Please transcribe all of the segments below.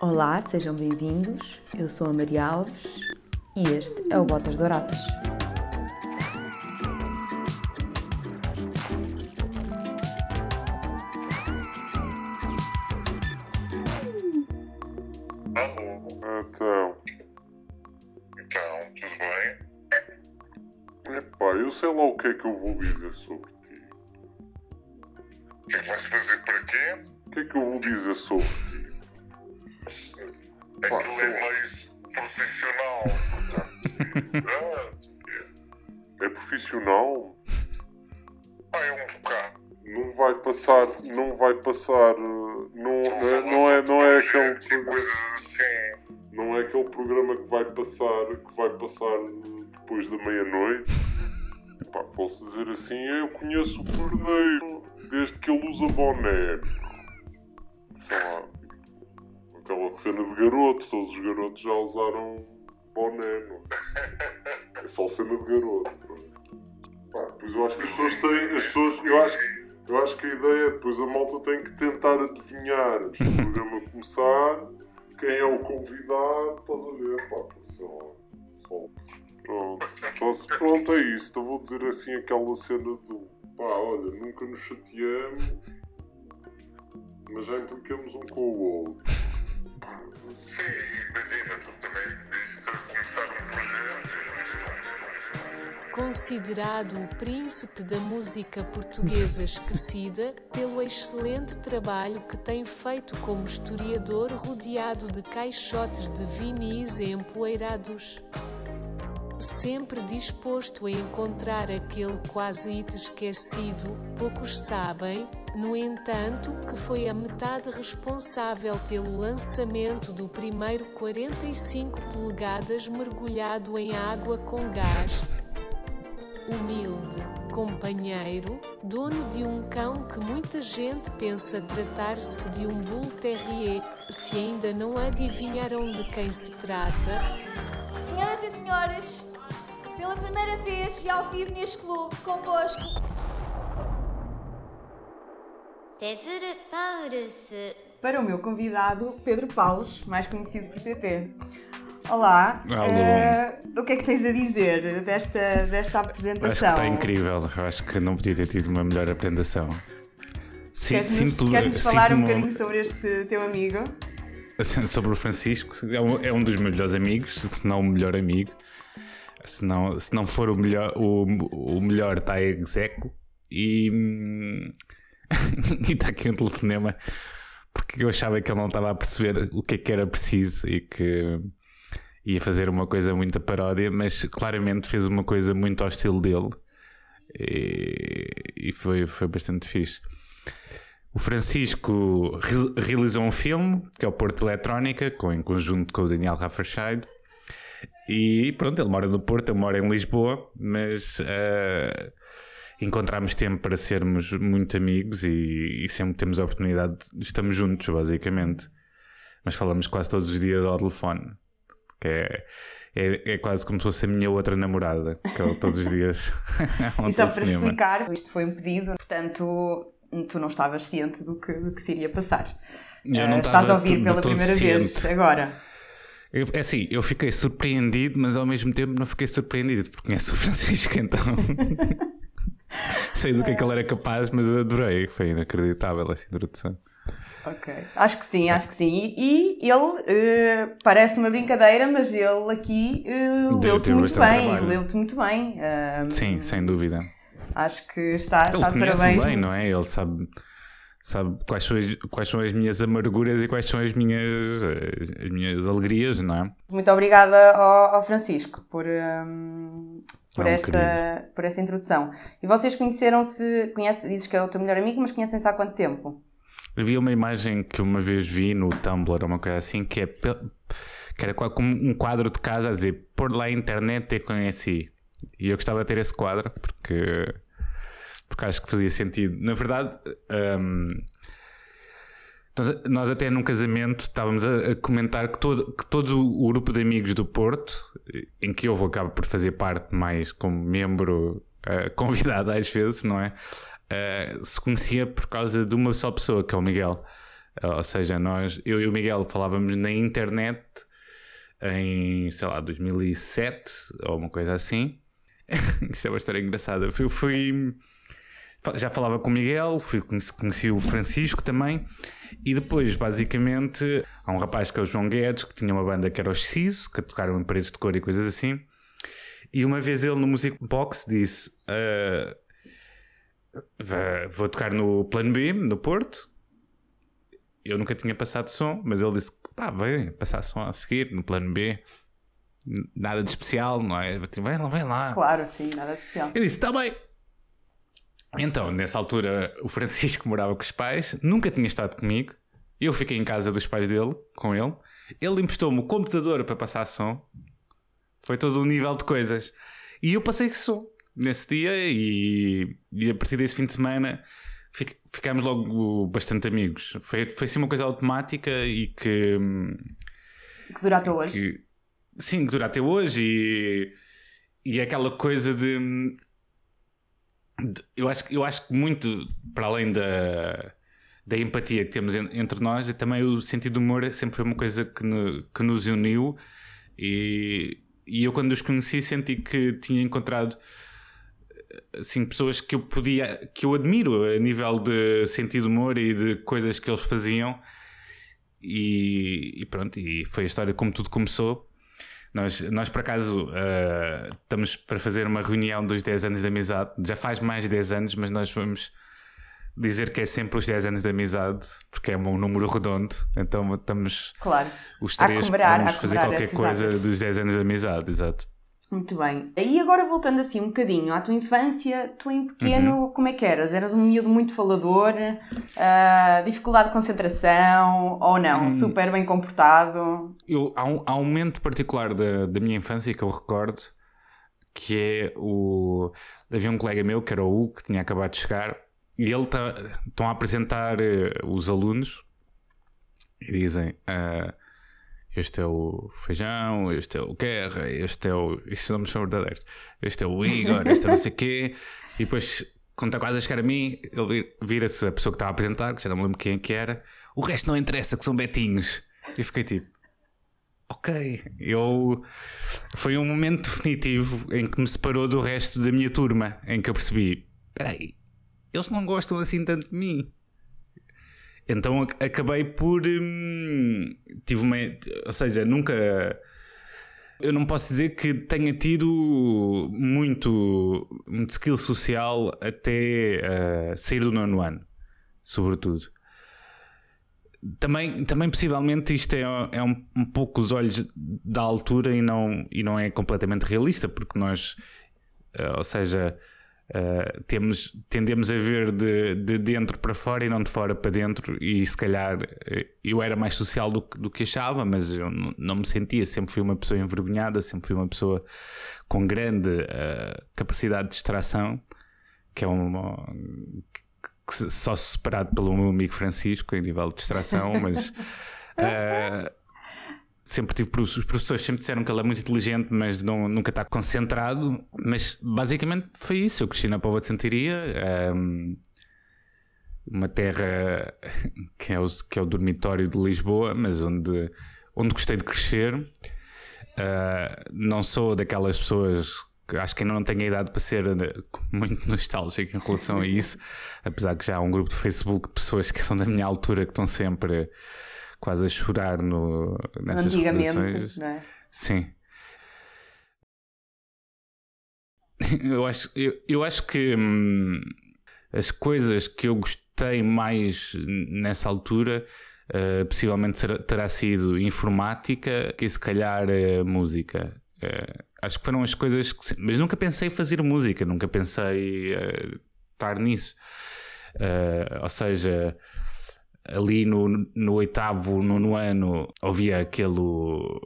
Olá, sejam bem-vindos. Eu sou a Maria Alves e este é o Botas Douradas. Alô, Então, então, tudo bem? epá, eu sei lá o que é que eu vou dizer sobre ti. O que é que vais fazer por aqui? O que é que eu vou dizer sobre profissional? pá, é um bocado. Não vai passar, não vai passar, eh, não, não é, não é, não é aquele, programa- não é aquele programa que vai passar, que vai passar depois da meia-noite. Pá, posso dizer assim, eu conheço o Perdeiro desde que ele usa boné. Sei lá, tipo, aquela cena de garoto, todos os garotos já usaram boné, não é? É só cena de garoto. É? Pá, eu acho que as pessoas têm, as pessoas, eu acho, eu acho que a ideia é depois a malta tem que tentar adivinhar antes do programa começar quem é o convidado, estás a ver? Pá, lá, só. Pronto, então, pronto, é isso. Então vou dizer assim aquela cena do pá, olha, nunca nos chateamos, mas já implicamos um com o outro. Sim, imagina, tu também dizes começar um projeto. Considerado o príncipe da música portuguesa esquecida pelo excelente trabalho que tem feito como historiador rodeado de caixotes de vinis empoeirados. Sempre disposto a encontrar aquele quase hit esquecido, poucos sabem, no entanto, que foi a metade responsável pelo lançamento do primeiro 45 polegadas mergulhado em água com gás humilde, companheiro, dono de um cão que muita gente pensa tratar-se de um Bull Terrier, se ainda não adivinharam de quem se trata. Senhoras e senhores, pela primeira vez e ao vivo neste clube, convosco. Para o meu convidado, Pedro Paulos, mais conhecido por PP. Olá, eh, o que é que tens a dizer desta, desta Acho que apresentação? está incrível. Eu acho que não podia ter tido uma melhor apresentação. Queres-nos sinto, queres-nos falar um bocadinho sobre este teu amigo? assim, sobre o Francisco. É um, é um dos meus melhores amigos, se não o melhor amigo. Se não, se não for o melhor, o, o melhor está execo. E hum, e está aqui um telefonema porque eu achava que ele não estava a perceber o que é que era preciso e que ia fazer uma coisa muito paródia, mas claramente fez uma coisa muito ao estilo dele e, e foi, foi bastante fixe. O Francisco re- realizou um filme que é o Porto Eletrónica, com, em conjunto com o Daniel Rafferscheid. E pronto, ele mora no Porto, eu moro em Lisboa, mas eh, encontramos tempo para sermos muito amigos e, e sempre temos a oportunidade, estamos juntos, basicamente. Mas falamos quase todos os dias ao telefone, que é, é, é quase como se fosse a minha outra namorada, que eu todos os dias. e só para telefonema. explicar, isto foi um pedido, portanto, tu não estavas ciente do que, do que se iria passar. Eu não estás estava a ouvir pela primeira vez ciente. agora. Eu- é assim, eu fiquei surpreendido, mas ao mesmo tempo não fiquei surpreendido, porque conheço o Francisco, então. Sei do que é que ele era capaz, mas adorei. Foi inacreditável essa introdução. Ok, acho que sim, acho que sim. E, e ele eh, parece uma brincadeira, mas ele aqui eh, Deu- leu-te muito bastante bem, trabalho. leu-te muito bem. Ah, Sim, sem dúvida. Acho que está, Ele está de conhece parabéns. bem, não é? Ele sabe, sabe quais, são as, quais são as minhas amarguras e quais são as minhas, eh, as minhas alegrias, não é? Muito obrigada ao, ao Francisco por, hum, por, É um esta, por esta introdução. E vocês conheceram-se, conhece, dizes que é o teu melhor amigo, mas conhecem-se há quanto tempo? Havia uma imagem que uma vez vi no Tumblr, uma coisa assim, que, é, que era como um quadro de casa a dizer pôr lá a internet te conheci. E eu gostava de ter esse quadro porque, porque acho que fazia sentido. Na verdade, hum, nós, nós até num casamento estávamos a, a comentar que todo, que todo o grupo de amigos do Porto, em que eu acabo por fazer parte mais como membro eh, convidado às vezes, não é? Eh, se conhecia por causa de uma só pessoa, que é o Miguel. Ou seja, nós, eu e o Miguel falávamos na internet em, sei lá, 2007 ou uma coisa assim. Isto é uma história engraçada. Eu fui. Já falava com o Miguel, fui, conheci, o Francisco também. E depois, basicamente, há um rapaz que é o João Guedes, que tinha uma banda que era o Ciso, que tocaram em paredes de cor e coisas assim. E uma vez ele no Music Box disse: "Ah, va- Vou tocar no Plano B, no Porto. Eu nunca tinha passado som, mas ele disse: Pá, vem passar som a seguir no Plano B. Nada de especial, não é? Disse, Vem lá, vem lá. Claro, sim, nada especial. Eu disse: Está bem. Então, nessa altura, o Francisco morava com os pais, nunca tinha estado comigo. Eu fiquei em casa dos pais dele, com ele. Ele emprestou-me o computador para passar som. Foi todo um nível de coisas. E eu passei som nesse dia e, e a partir desse fim de semana fic- ficámos logo bastante amigos. Foi, foi assim uma coisa automática e que, hum, Que dura até hoje. que sim, que dura até hoje e, e aquela coisa de, de- eu, acho, que- eu acho que muito para além da, da empatia que temos en- entre nós, e também o sentido do humor sempre foi uma coisa que, no- que nos uniu e, e eu quando os conheci senti que tinha encontrado assim, pessoas que eu podia, que eu admiro a nível de sentido de humor e de coisas que eles faziam e, e pronto, e foi a história como tudo começou. Nós, nós por acaso, eh, estamos para fazer uma reunião dos 10 anos de amizade. Já faz mais de 10 anos, mas nós vamos dizer que é sempre os 10 anos de amizade, porque é um número redondo. Então estamos Claro. os A três comemorar- vamos a fazer qualquer coisa dos 10 anos de amizade, exato. Muito bem. E agora voltando assim um bocadinho à tua infância, tu em pequeno, como é que eras? Eras um miúdo muito falador, ah, dificuldade de concentração ou não? Super bem comportado? Eu, há, um, há um momento particular da, da minha infância que eu recordo que é o. Havia um colega meu que era o Hugo, que tinha acabado de chegar, e ele tá, estão a apresentar eh, os alunos e dizem: ah, Este é o Feijão, este é o Guerra, este é o. Estes nomes são verdadeiros. Este é o Igor, este é não sei quê, e depois. Quando está quase a chegar a mim, ele vir- vira-se a pessoa que estava a apresentar, que já não me lembro quem é que era. O resto não interessa, que são betinhos. E fiquei tipo, ok, eu foi um momento definitivo em que me separou do resto da minha turma, em que eu percebi, espera aí, eles não gostam assim tanto de mim. Então ac- acabei por hum, tive uma, ou seja, nunca eu não posso dizer que tenha tido muito, muito skill social até ah, sair do nono ano, sobretudo. Também, também possivelmente isto é, é um, um pouco os olhos da altura e não, e não é completamente realista, porque nós, eh, ou seja, eh, temos, tendemos a ver de, de dentro para fora e não de fora para dentro, e se calhar eh, eu era mais social do, que- do que achava, mas eu não, me sentia, sempre fui uma pessoa envergonhada, sempre fui uma pessoa com grande eh, capacidade de distração, que é uma que só superado pelo meu amigo Francisco em nível de distração, mas eh, sempre tive os professores sempre disseram que ele é muito inteligente, mas não, nunca está concentrado. Mas basicamente foi isso. Eu cresci na Pova de Santiria, ehm, uma terra que é, o, que é o dormitório de Lisboa, mas onde, onde gostei de crescer. Eh, não sou daquelas pessoas que acho que ainda não tenho a idade para ser eh, muito nostálgico em relação a isso, apesar que já há um grupo de Facebook de pessoas que são da minha altura que estão sempre quase a chorar no, nessas Antigamente, não é? Sim. Eu acho, eu, eu acho que hum, as coisas que eu gostei mais nessa altura eh, possivelmente será- terá sido informática e se calhar eh, música. Eh, acho que foram as coisas que. Mas nunca pensei em fazer música, nunca pensei estar nisso. Ou seja, ali no, no oitavo, nono ano, ouvia aquele,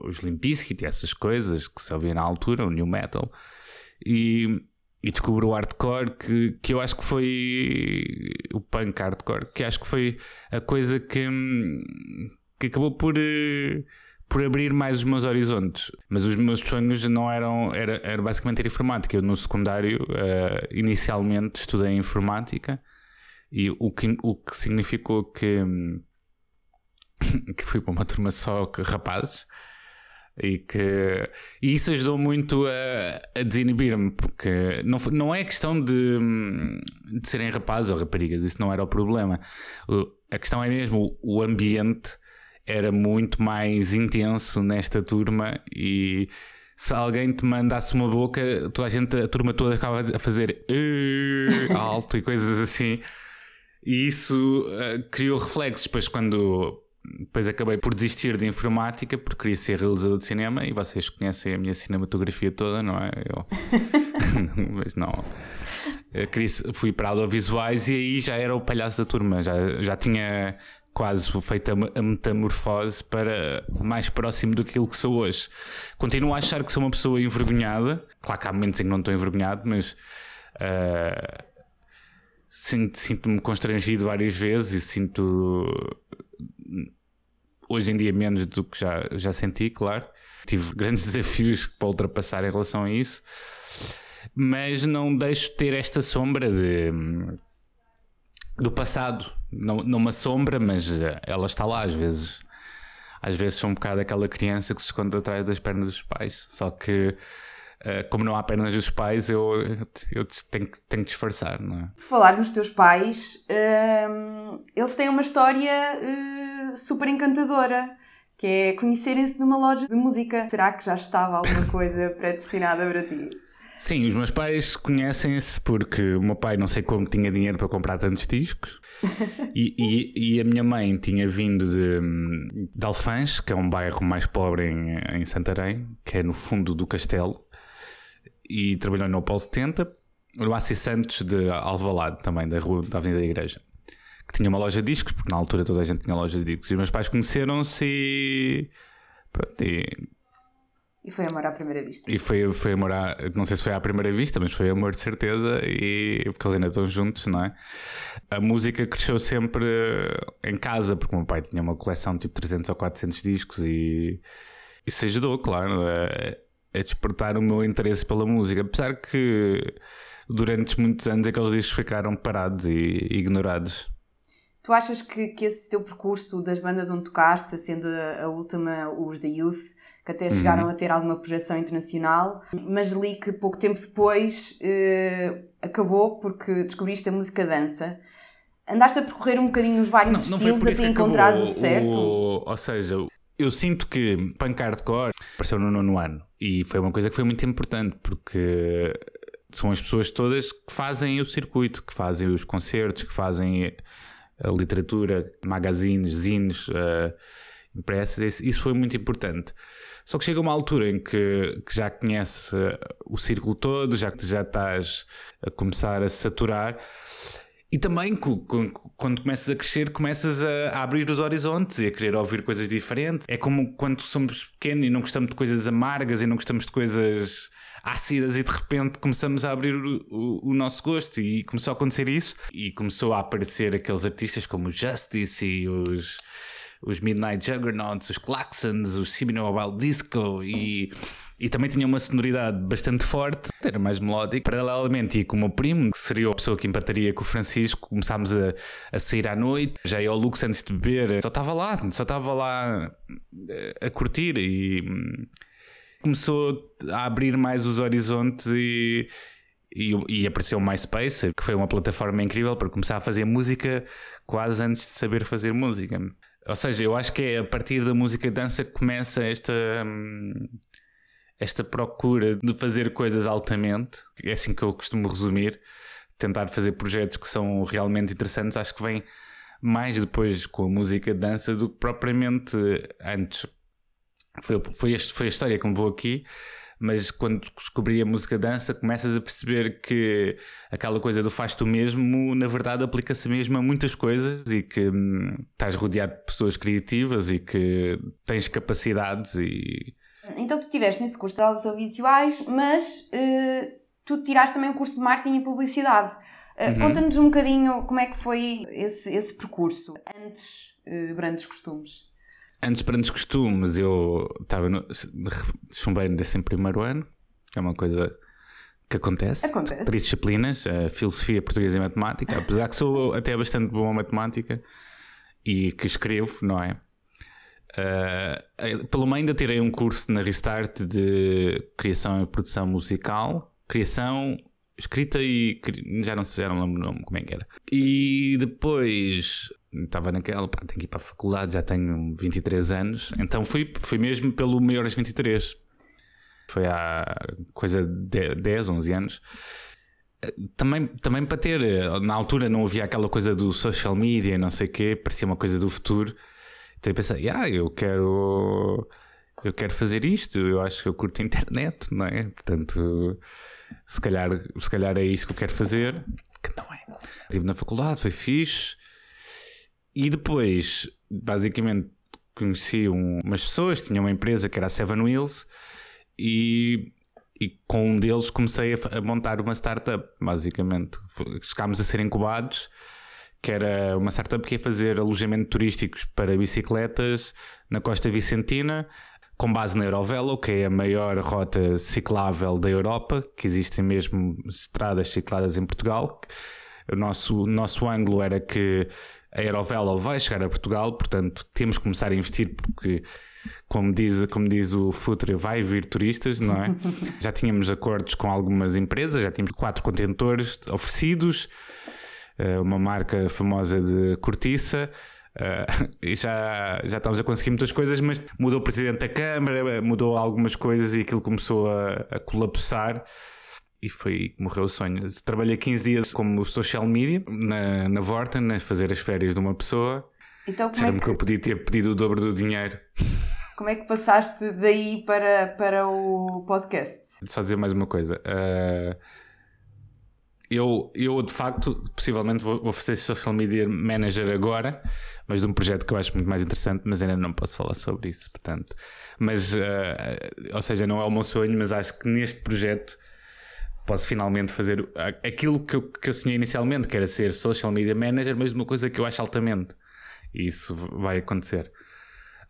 os Limp e essas coisas que se ouvia na altura, o New Metal, e, e descobri o hardcore, que, que eu acho que foi o punk hardcore, que acho que foi a coisa que, que acabou por, eh, por abrir mais os meus horizontes. Mas os meus sonhos não eram, era, era basicamente ter informática. Eu no secundário, eh, inicialmente estudei informática, e o que, o que significou que, hum, que fui para uma turma só de rapazes e que e isso ajudou muito a, a desinibir-me porque não, não é questão de, de serem rapazes ou raparigas, isso não era o problema. A questão é mesmo o, ambiente era muito mais intenso nesta turma e se alguém te mandasse uma boca, toda a gente, a turma toda acaba a fazer alto e coisas assim. E isso eh, criou reflexos. Depois, quando depois acabei por desistir de informática porque queria ser realizador de cinema e vocês conhecem a minha cinematografia toda, não é? Eu... Mas não. Eu queria- fui para audiovisuais e aí já era o palhaço da turma, já, já tinha quase feito a me- a metamorfose para mais próximo daquilo que sou hoje. Continuo a achar que sou uma pessoa envergonhada, claro que há momentos em que não estou envergonhado, mas sinto- sinto-me constrangido várias vezes e sinto hoje em dia menos do que já, já senti, claro. Tive grandes desafios para ultrapassar em relação a isso, mas não deixo de ter esta sombra de, do passado. Não, não uma sombra, mas eh, ela está lá às vezes. Às vezes sou um bocado aquela criança que se esconde atrás das pernas dos pais, só que. Eh, Como não há pernas dos pais, eu, eu tenho, que- tenho que disfarçar, não é? Por falar nos teus pais, hum, eles têm uma história eh, super encantadora, que é conhecerem-se numa loja de música. Será que já estava alguma coisa predestinada para ti? Sim, os meus pais conhecem-se porque o meu pai não sei como tinha dinheiro para comprar tantos discos e, e- e a minha mãe tinha vindo de, de Alfãs, que é um bairro mais pobre em, em Santarém, que é no fundo do castelo, e trabalhou no Paulo 70, no AC Santos de Alvalade também, da rua da Avenida da Igreja. Que tinha uma loja de discos, porque na altura toda a gente tinha loja de discos. E os meus pais conheceram-se e. Pronto, e E foi amor à primeira vista. e foi, foi amor, à, não sei se foi à primeira vista, mas foi amor de certeza, e porque eles ainda estão juntos, não é? A música cresceu sempre em casa, porque o meu pai tinha uma coleção de tipo 300 ou 400 discos, e isso ajudou, claro, a, a despertar o meu interesse pela música. Apesar que durante muitos anos aqueles discos ficaram parados e ignorados. Tu achas que, que esse teu percurso das bandas onde tocaste, sendo a, a última os The Youth, que até chegaram a ter alguma projeção internacional, mas li que pouco tempo depois eh, acabou porque descobriste a música dança. Andaste a percorrer um bocadinho os vários estilos até encontrares o certo? O- ou seja, eu sinto que punk hardcore apareceu no nono ano e foi uma coisa que foi muito importante porque são as pessoas todas que fazem o circuito, que fazem os concertos, que fazem a literatura, magazines, zines, uh, impressas. Isso, foi muito importante. Só que chega uma altura em que, que já conhece o círculo todo, já que já estás a começar a saturar. E também quando começas a crescer, começas a, a abrir os horizontes e a querer ouvir coisas diferentes. É como quando somos pequenos e não gostamos de coisas amargas e não gostamos de coisas ácidas e de repente começamos a abrir o, o- o nosso gosto e começou a acontecer isso e começou a aparecer aqueles artistas como o Justice e os, os Midnight Juggernauts, os Claxons, os Mobile Disco e, e também tinha uma sonoridade bastante forte, era mais melódico. Paralelamente, e com o meu primo, que seria a pessoa que empataria com o Francisco, começámos a, a sair à noite, já ia ao Lux antes de beber, só estava lá, só estava lá eh, a curtir e hum, começou a abrir mais os horizontes e. E, e apareceu o MySpace, que foi uma plataforma incrível para começar a fazer música quase antes de saber fazer música. Ou seja, eu acho que é a partir da música dança que começa esta, hum, esta procura de fazer coisas altamente. É assim que eu costumo resumir. Tentar fazer projetos que são realmente interessantes. Acho que vem mais depois com a música dança do que propriamente antes. Foi, foi, este, foi a história que me vou aqui. Mas quando descobri a música dança, começas a perceber que aquela coisa do faz tu mesmo, na verdade, aplica-se mesmo a muitas coisas e que hum, estás rodeado de pessoas criativas e que tens capacidades e. Então tu estiveste nesse curso de audiovisuais, mas eh, tu tiraste também o curso de marketing e publicidade. Eh, Conta-nos um bocadinho como é que foi esse, esse percurso antes eh, Brandos Costumes. Antes, para nos costumes, eu estava no, chumbei nesse em primeiro ano, é uma coisa que acontece. Acontece. Três disciplinas, a filosofia, português e matemática, apesar que sou até bastante bom a matemática e que escrevo, não é? Uh, pelo meio ainda tirei um curso na Restart de criação e produção musical, criação, escrita e já não sei, já não lembro o nome, como é que era. E depois estava naquela, pá, tenho que ir para a faculdade, já tenho 23 anos, então fui, fui mesmo pelo Maiores 23. Foi há coisa de 10, 11 anos. Também, também para ter, na altura não havia aquela coisa do social media, não sei o quê, parecia uma coisa do futuro. Então eu pensei, ah, eu quero, eu quero fazer isto, eu acho que eu curto a internet, não é? Portanto, se calhar, se calhar é isto que eu quero fazer, que não é. Estive na faculdade, foi fixe. E depois, basicamente, conheci um- umas pessoas, tinha uma empresa que era a Seven Wheels e, e com um deles comecei a, a montar uma startup, basicamente. Chegámos a ser incubados, que era uma startup que ia fazer alojamento turísticos para bicicletas na Costa Vicentina, com base na Eurovelo, que é a maior rota ciclável da Europa, que existem mesmo estradas cicladas em Portugal. O nosso, nosso ângulo era que a Eurovelo vai chegar a Portugal, portanto temos que começar a investir porque, como diz, como diz o Futre, vai vir turistas, não é? já tínhamos acordos com algumas empresas, já tínhamos quatro contentores oferecidos, eh, uma marca famosa de cortiça. Eh, e já, já estávamos a conseguir muitas coisas, mas mudou o presidente da Câmara, mudou algumas coisas e aquilo começou a, a colapsar. E foi que morreu o sonho. Trabalhei 15 dias como social media na, na Vorten, a fazer as férias de uma pessoa. Então, como é, Disseram-me que eu que, podia ter pedido o dobro do dinheiro. como é que passaste daí para, para o podcast? Só dizer mais uma coisa. Uh, eu, eu, de facto, possivelmente vou, vou fazer social media manager agora, mas de um projeto que eu acho muito mais interessante, mas ainda não posso falar sobre isso, portanto. Mas, uh, ou seja, não é o meu sonho, mas acho que neste projeto posso finalmente fazer aquilo que eu, que eu sonhei inicialmente, que era ser social media manager, mas de uma coisa que eu acho altamente. E isso vai acontecer.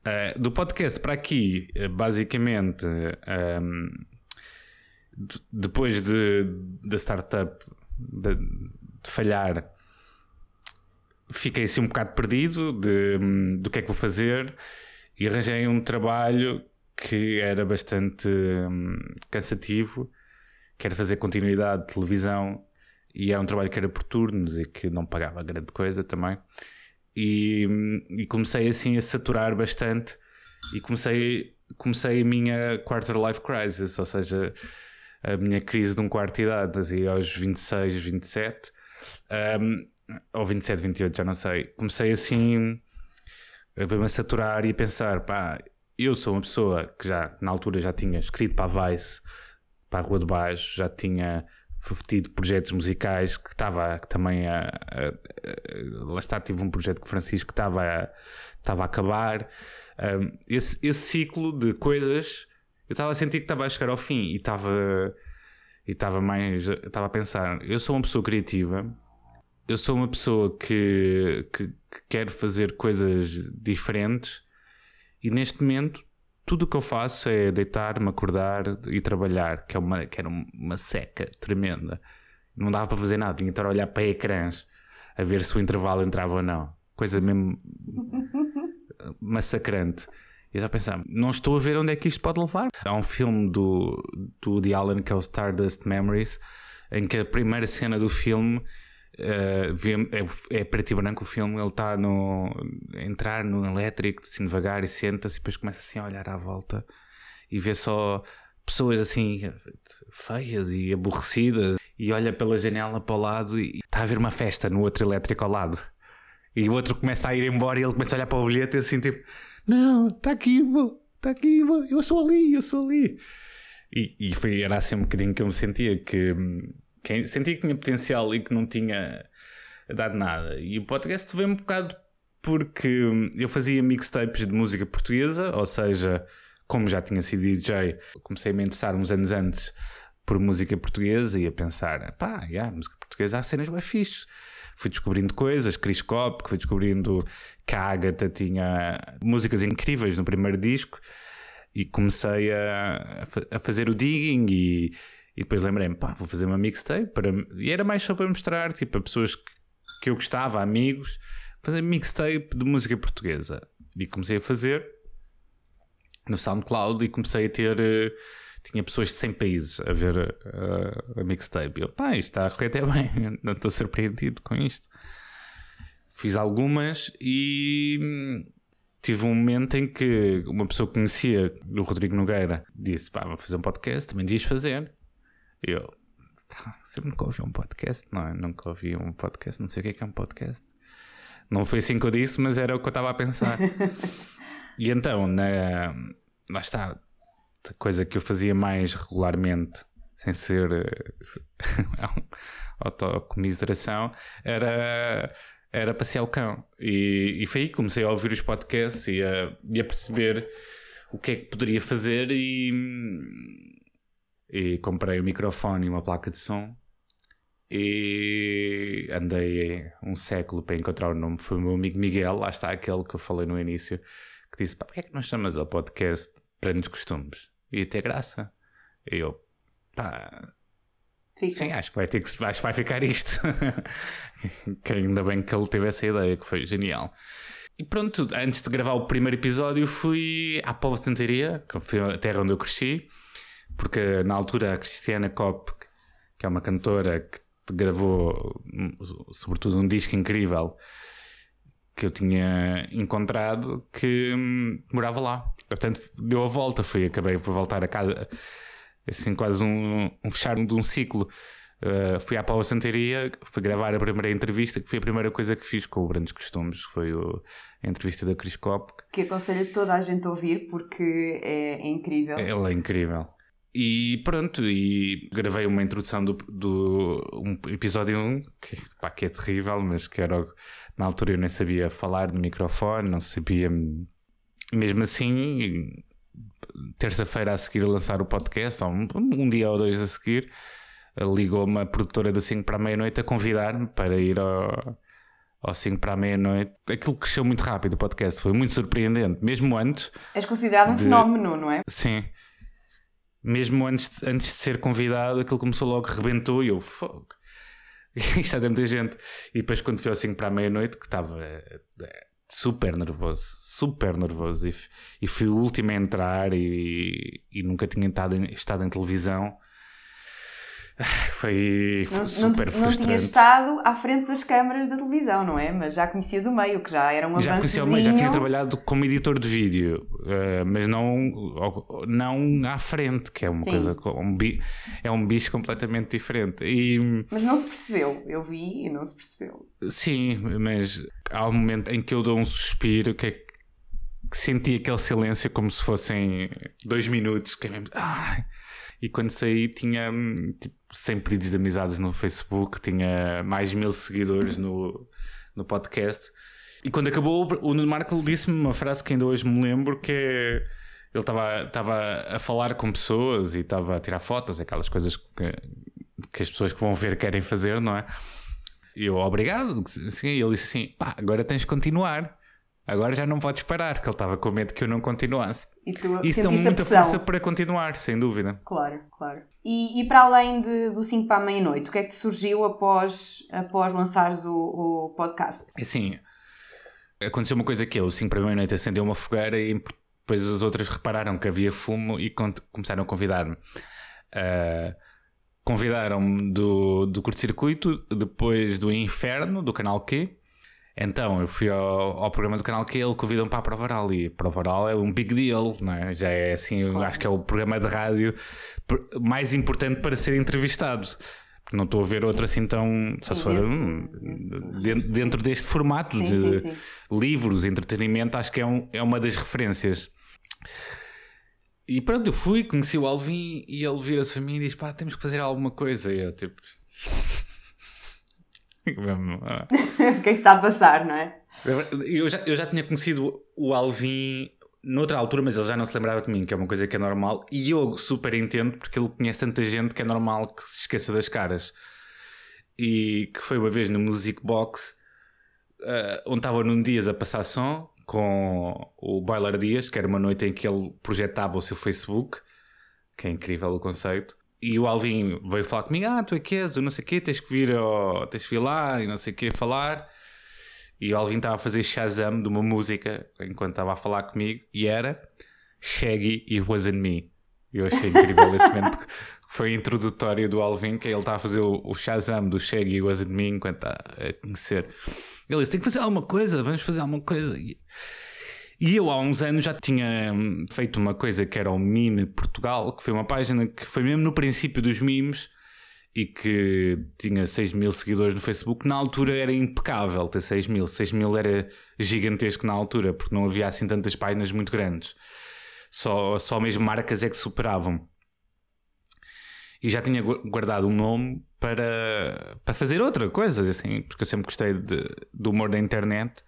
Uh, do podcast para aqui, uh, basicamente, um, de- depois de, da startup de, de falhar, fiquei assim um bocado perdido de, do que é que vou fazer e arranjei um trabalho que era bastante hum, cansativo, que era fazer continuidade de televisão e era um trabalho que era por turnos e que não pagava grande coisa também. E, hum, e comecei assim a saturar bastante e comecei, comecei a minha quarter life crisis, ou seja, a minha crise de um quarto de idade, assim, aos 26, 27, um, ou 27, 28, já não sei. Comecei assim a a saturar e a pensar: pá, eu sou uma pessoa que já na altura já tinha escrito para a Vice, para a Rua de Baixo, já tinha tido projetos musicais que estava também a, a- a- lá está, tive um projeto com o Francisco que estava a, estava a acabar. Um, esse, esse ciclo de coisas eu estava a sentir que estava a chegar ao fim e estava e estava mais estava a pensar eu sou uma pessoa criativa eu sou uma pessoa que, que, que quer fazer coisas diferentes e neste momento tudo o que eu faço é deitar-me, acordar e trabalhar, que, é uma, que era uma seca tremenda. Não dava para fazer nada, tinha que estar a olhar para ecrãs a ver se o intervalo entrava ou não. Coisa mesmo massacrante. Eu já pensava, não estou a ver onde é que isto pode levar. Há um filme do, do Woody Allen que é o Stardust Memories, em que a primeira cena do filme vê- é, preto e branco o filme, ele está no a entrar no elétrico, assim devagar, e senta-se, e depois começa assim a olhar à volta e vê só pessoas assim feias e aborrecidas, e olha pela janela para o lado e está a ver uma festa no outro elétrico ao lado. E o outro começa a ir embora e ele começa a olhar para o bilhete e assim tipo: Não, está aqui, vou, está aqui, vou, eu sou ali, eu sou ali. E, e foi, era assim um bocadinho que eu me sentia que, hum, que sentia que tinha potencial e que não tinha dado nada. E o podcast veio um bocado porque hum, eu fazia mixtapes de música portuguesa, ou seja, como já tinha sido DJ, comecei a me interessar uns anos antes por música portuguesa e a pensar, pá, yeah, música portuguesa há cenas bem fixe. Fui descobrindo coisas, Chris Cop, que fui descobrindo que a Agatha tinha músicas incríveis no primeiro disco e comecei a, a fa- a fazer o digging e, e depois lembrei-me, pá, vou fazer uma mixtape para, e era mais só para mostrar tipo, a pessoas que, que eu gostava, amigos, fazer mixtape de música portuguesa. E comecei a fazer no SoundCloud e comecei a ter. Tinha pessoas de 100 países a ver eh, a mixtape. Eu, pá, isto está a correr até bem, não estou surpreendido com isto. Fiz algumas e hum, tive um momento em que uma pessoa que conhecia, o Rodrigo Nogueira, disse: pá, vou fazer um podcast, também devias fazer. Eu, tá, sempre nunca ouvi um podcast, não é? Nunca ouvi um podcast, não sei o que é que é um podcast. Não foi assim que eu disse, mas era o que eu estava a pensar. e então, na, lá está, coisa que eu fazia mais regularmente, sem ser eh, autocomiseração, era, era passear o cão. E, e foi aí que comecei a ouvir os podcasts e a, e a perceber o que é que poderia fazer e, e comprei um microfone e uma placa de som e andei um século para encontrar o nome. Foi o meu amigo Miguel, lá está aquele que eu falei no início, que disse: pá, porquê é que não chamas ao podcast Prendes Costumes? E ter graça. E eu, pá, Fica. sim, acho que vai ter que, acho que vai ficar isto. que ainda bem que ele teve essa ideia, que foi genial. E pronto, antes de gravar o primeiro episódio, fui à Povo de Santaria, que foi a terra onde eu cresci, porque na altura a Cristiana Kopp, que é uma cantora que gravou, sobretudo, um disco incrível que eu tinha encontrado, que hum, morava lá. Portanto, deu a volta, fui, acabei por voltar a casa, assim, quase um, um fechar de um ciclo. Uh, fui à Paula Santaria, fui gravar a primeira entrevista, que foi a primeira coisa que fiz com o Grandes Costumes, foi o- a entrevista da Cris Cop, Que aconselho toda a gente a ouvir porque é, é incrível. Ele é incrível. E pronto, e gravei uma introdução do, do um episódio 1, que, pá, que é terrível, mas que era. o- Na altura eu nem sabia falar no microfone, não sabia. Mesmo assim, terça-feira a seguir a lançar o podcast, ou um, um dia ou dois a seguir, ligou-me a produtora do 5 para a meia-noite a convidar-me para ir ao, ao 5 para a meia-noite. Aquilo cresceu muito rápido, o podcast, foi muito surpreendente, mesmo antes. És considerado um De- fenómeno, não é? Sim. Mesmo antes, antes de ser convidado, aquilo começou logo, rebentou e eu, fogo. Isto é muita gente. E depois, quando ao 5 para a meia-noite, que estava eh, super nervoso, super nervoso, e, e fui o último a entrar e, e nunca tinha estado em, estado em televisão. Ah, Foi, foi Não, não, super não frustrante. estado à frente das câmaras da televisão, não é? Mas já conhecias o meio, que já era um Já conhecia o meio, já tinha trabalhado como editor de vídeo, eh, mas não, não à frente, que é uma Sim. coisa, um é um bicho completamente diferente. E Mas não se percebeu. Eu vi e não se percebeu. sim, mas há um momento em que eu dou um suspiro que é que senti aquele silêncio como se fossem dois minutos. Que é mesmo, "Ai". E quando saí tinha hum, tipo, 100 pedidos de amizades no Facebook, tinha mais mil seguidores no, no podcast. E quando acabou, o Nuno Marco disse-me uma frase que ainda hoje me lembro, que é... Ele estava a falar com pessoas e estava a tirar fotos, aquelas coisas que, que as pessoas que vão ver querem fazer, não é? E eu, obrigado. E ele disse assim: pá, agora tens de continuar. Agora já não podes parar, que ele estava com medo que eu não continuasse. E tu Isso a muita força para continuar, sem dúvida. Claro, claro. E, e para além de, do 5 para a meia-noite, o que é que te surgiu após, após lançares o, o podcast? Assim, aconteceu uma coisa que eu, 5 para a meia-noite, acendeu uma fogueira e depois as outras repararam que havia fumo e começaram a convidar-me. Ah, Convidaram-me do, do curto-circuito, depois do Inferno, do canal Q. Então eu fui ao, ao programa do canal Q, ele convidou-me para a Prova Oral e a Prova Oral é um big deal, não é? Já é assim, acho que é o programa de rádio mais importante para ser entrevistado. Não estou a ver outro assim tão. Só se for hum, dentro, dentro deste formato Sim, de sim, sim. livros, entretenimento, acho que é, um, é uma das referências. E pronto, eu fui, conheci o Alvin e ele vira-se para mim e diz: pá, temos que fazer alguma coisa. E eu tipo. Vamos, ah. o que é que está a passar, não é? Eu já, eu já tinha conhecido o Alvin noutra altura, mas ele já não se lembrava de mim, que é uma coisa que é normal. E eu super entendo, porque ele conhece tanta gente que é normal que se esqueça das caras. E que foi uma vez no Music Box, eh, onde estava num Dias a passar som com o Boiler Dias, que era uma noite em que ele projetava o seu Facebook, que é incrível o conceito. E o Alvin veio falar comigo: Ah, tu é que és, não sei o quê, tens que vir, ao, tens que vir lá e não sei o quê falar. E o Alvin estava a fazer Shazam de uma música enquanto estava a falar comigo, e era. Shaggy e Wasn't Me. Eu achei incrível esse momento que foi introdutório do Alvin, que ele está a fazer o, o Shazam do Shaggy e Wasn't Me enquanto está a conhecer. Ele disse: tem que fazer alguma coisa, vamos fazer alguma coisa. E- e eu há uns anos já tinha hum, feito uma coisa que era o Mime Portugal, que foi uma página que foi mesmo no princípio dos memes e que tinha 6 mil seguidores no Facebook. Na altura era impecável ter 6 mil. 6 mil era gigantesco na altura, porque não havia assim tantas páginas muito grandes. Só, só mesmo marcas é que superavam. E já tinha gu- guardado um nome para, para fazer outra coisa, assim, porque eu sempre gostei de, do humor da internet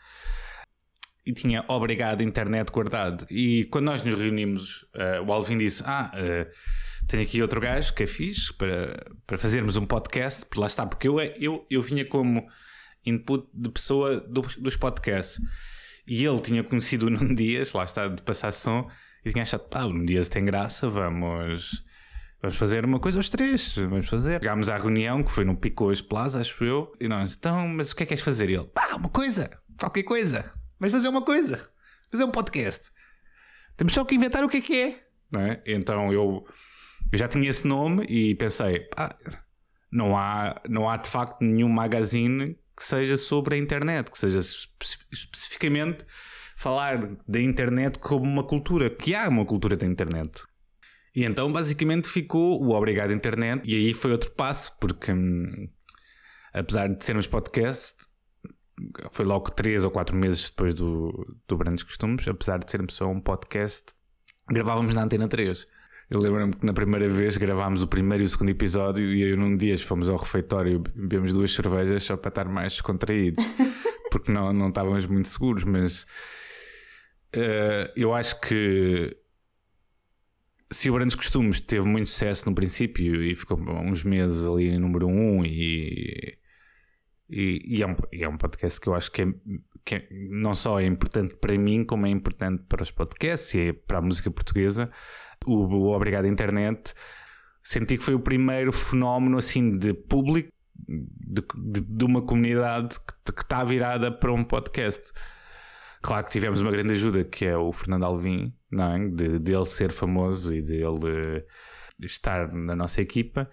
e tinha obrigado internet guardado. E quando nós nos reunimos, eh, o Alvin disse: Ah, eh, tenho aqui outro gajo que é fixe para, para fazermos um podcast. Porque lá está, porque eu, eu, eu vinha como input de pessoa dos, dos podcasts. E ele tinha conhecido o Nuno Dias, lá está, de passar som, e tinha achado: Ah, o Nuno Dias tem graça, vamos. Vamos fazer uma coisa aos três, vamos fazer. Chegámos à reunião, que foi no Picos Plaza, acho eu, e nós, então, mas o que é que queres fazer? E ele, pá, uma coisa, qualquer coisa, mas fazer uma coisa, fazer um podcast. Temos só que inventar o que é que é. Não é? Então eu, eu já tinha esse nome e pensei, pá, não há, não há de facto nenhum magazine que seja sobre a internet, que seja espe- especificamente falar da internet como uma cultura, que há uma cultura da internet. E então basicamente ficou o Obrigado Internet, e aí foi outro passo, porque hum, apesar de sermos podcast, foi logo três ou quatro meses depois do, do Brandos Costumes, apesar de sermos só um podcast, gravávamos na Antena 3. Eu lembro-me que na primeira vez gravámos o primeiro e o segundo episódio e eu num dia fomos ao refeitório e bebemos duas cervejas só para estar mais descontraídos, porque não, não estávamos muito seguros, mas eh, eu acho que se o Brandos Costumes teve muito sucesso no princípio e ficou uns meses ali em número um e, e, e é, um, é um podcast que eu acho que, é, que é- não só é importante para mim, como é importante para os podcasts e é para a música portuguesa. O, o Obrigado Internet senti que foi o primeiro fenómeno assim de público de, de, de uma comunidade que, que está virada para um podcast. Claro que tivemos uma grande ajuda, que é o Fernando Alvim, não é? de, dele ser famoso e dele eh, estar na nossa equipa,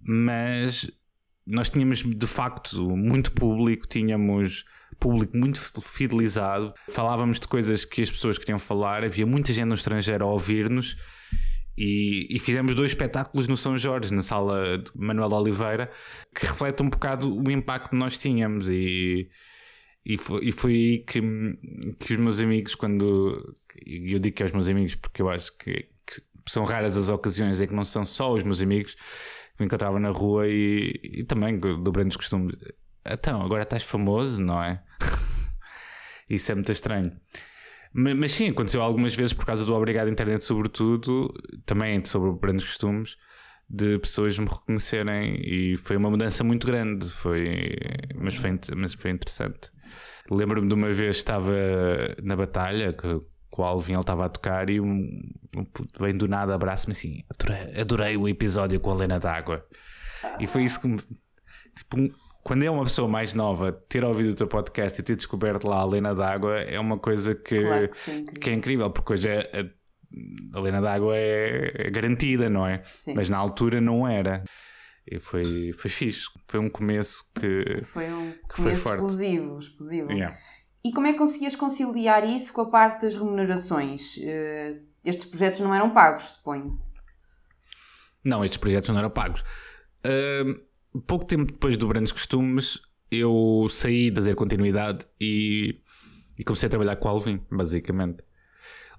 mas nós tínhamos de facto muito público, tínhamos público muito fidelizado, falávamos de coisas que as pessoas queriam falar, havia muita gente no estrangeiro a ouvir-nos. E, e fizemos dois espetáculos no São Jorge, na sala de Manuel Oliveira, que reflete um bocado o impacto que nós tínhamos. E, e foi, e foi aí que, que os meus amigos, quando. Eu digo que é os meus amigos porque eu acho que, que são raras as ocasiões em que não são só os meus amigos me encontravam na rua e, e também do Brandos Costumes. Então, agora estás famoso, não é? Isso é muito estranho. Ma- Mas, sim, aconteceu algumas vezes por causa do Obrigado Internet, sobretudo, também sobre Brandos Costumes, de pessoas me reconhecerem e foi uma mudança muito grande, foi, mas, foi, mas foi interessante. Lembro-me de uma vez estava na batalha que, com o Alvin ele estava a tocar e um, um puto vem do nada abraça-me assim: adorei, adorei o episódio com a Lena d'Água. E foi isso que me. Tipo, quando é uma pessoa mais nova, ter ouvido o teu podcast e ter descoberto lá a Lena d'Água é uma coisa que, Claro que sim, que é incrível, porque hoje é, a, a Lena d'Água é, é garantida, não é? Sim. Mas na altura não era. E foi, foi fixe. Foi um começo que. Foi um foi começo forte. explosivo, explosivo. Yeah. E como é que conseguias conciliar isso com a parte das remunerações? Eh, estes projetos não eram pagos, suponho. Não, estes projetos não eram pagos. Ahm, pouco tempo depois do Brandos Costumes, eu saí de fazer continuidade e, e comecei a trabalhar com Alvin, basicamente.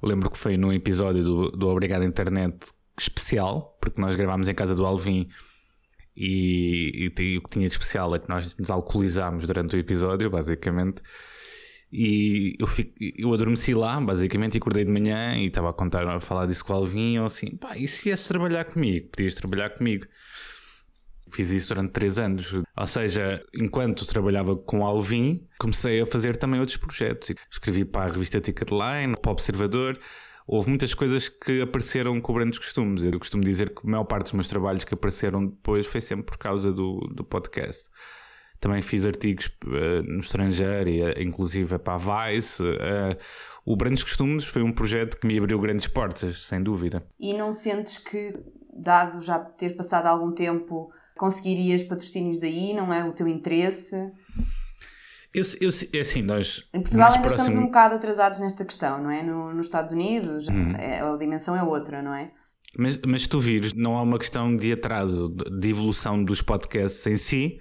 Lembro que foi num episódio do, do Obrigado Internet especial, porque nós gravámos em casa do Alvin e, e tem- o que tinha de especial é que nós nos alcoolizámos durante o episódio, basicamente. E eu, fico, eu adormeci lá, basicamente, e acordei de manhã e estava a contar, a falar disso com o Alvin. E eu assim, pá, e se viesse trabalhar comigo? Podias trabalhar comigo. Fiz isso durante três anos. Ou seja, enquanto trabalhava com Alvin, comecei a fazer também outros projetos. Escrevi para a revista Ticketline, para o Observador. Houve muitas coisas que apareceram com grandes costumes. Eu costumo dizer que a maior parte dos meus trabalhos que apareceram depois foi sempre por causa do, do podcast. Também fiz artigos eh, no estrangeiro, e, eh, inclusive para a Vice. eh, o Brandos Costumes foi um projeto que me abriu grandes portas, sem dúvida. E não sentes que, dado já ter passado algum tempo, conseguirias patrocínios daí? Não é o teu interesse? Eu, eu, é assim, nós. Em Portugal ainda próximo- estamos um bocado atrasados nesta questão, não é? No- nos Estados Unidos Uhum. é- a dimensão é outra, não é? Mas, mas tu vires, não há uma questão de atraso, de evolução dos podcasts em si,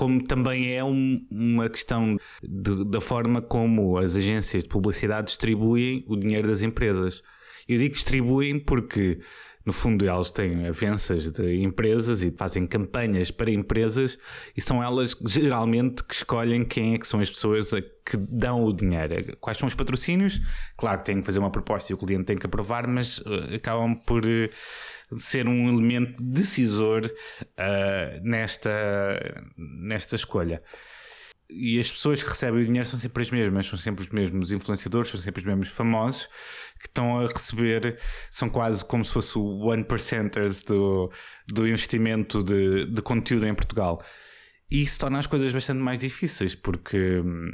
como também é um- uma questão de- da forma como as agências de publicidade distribuem o dinheiro das empresas. Eu digo distribuem porque, no fundo, elas têm avanças de empresas e fazem campanhas para empresas e são elas geralmente que escolhem quem é que são as pessoas a que dão o dinheiro. Quais são os patrocínios? Claro que têm que fazer uma proposta e o cliente tem que aprovar, mas eh, acabam por eh, ser um elemento decisor eh, nesta, nesta escolha. E as pessoas que recebem o dinheiro são sempre as mesmas, são sempre os mesmos influenciadores, são sempre os mesmos famosos que estão a receber, são quase como se fosse o one percenters do, do investimento de, de conteúdo em Portugal. E isso torna as coisas bastante mais difíceis, porque hum,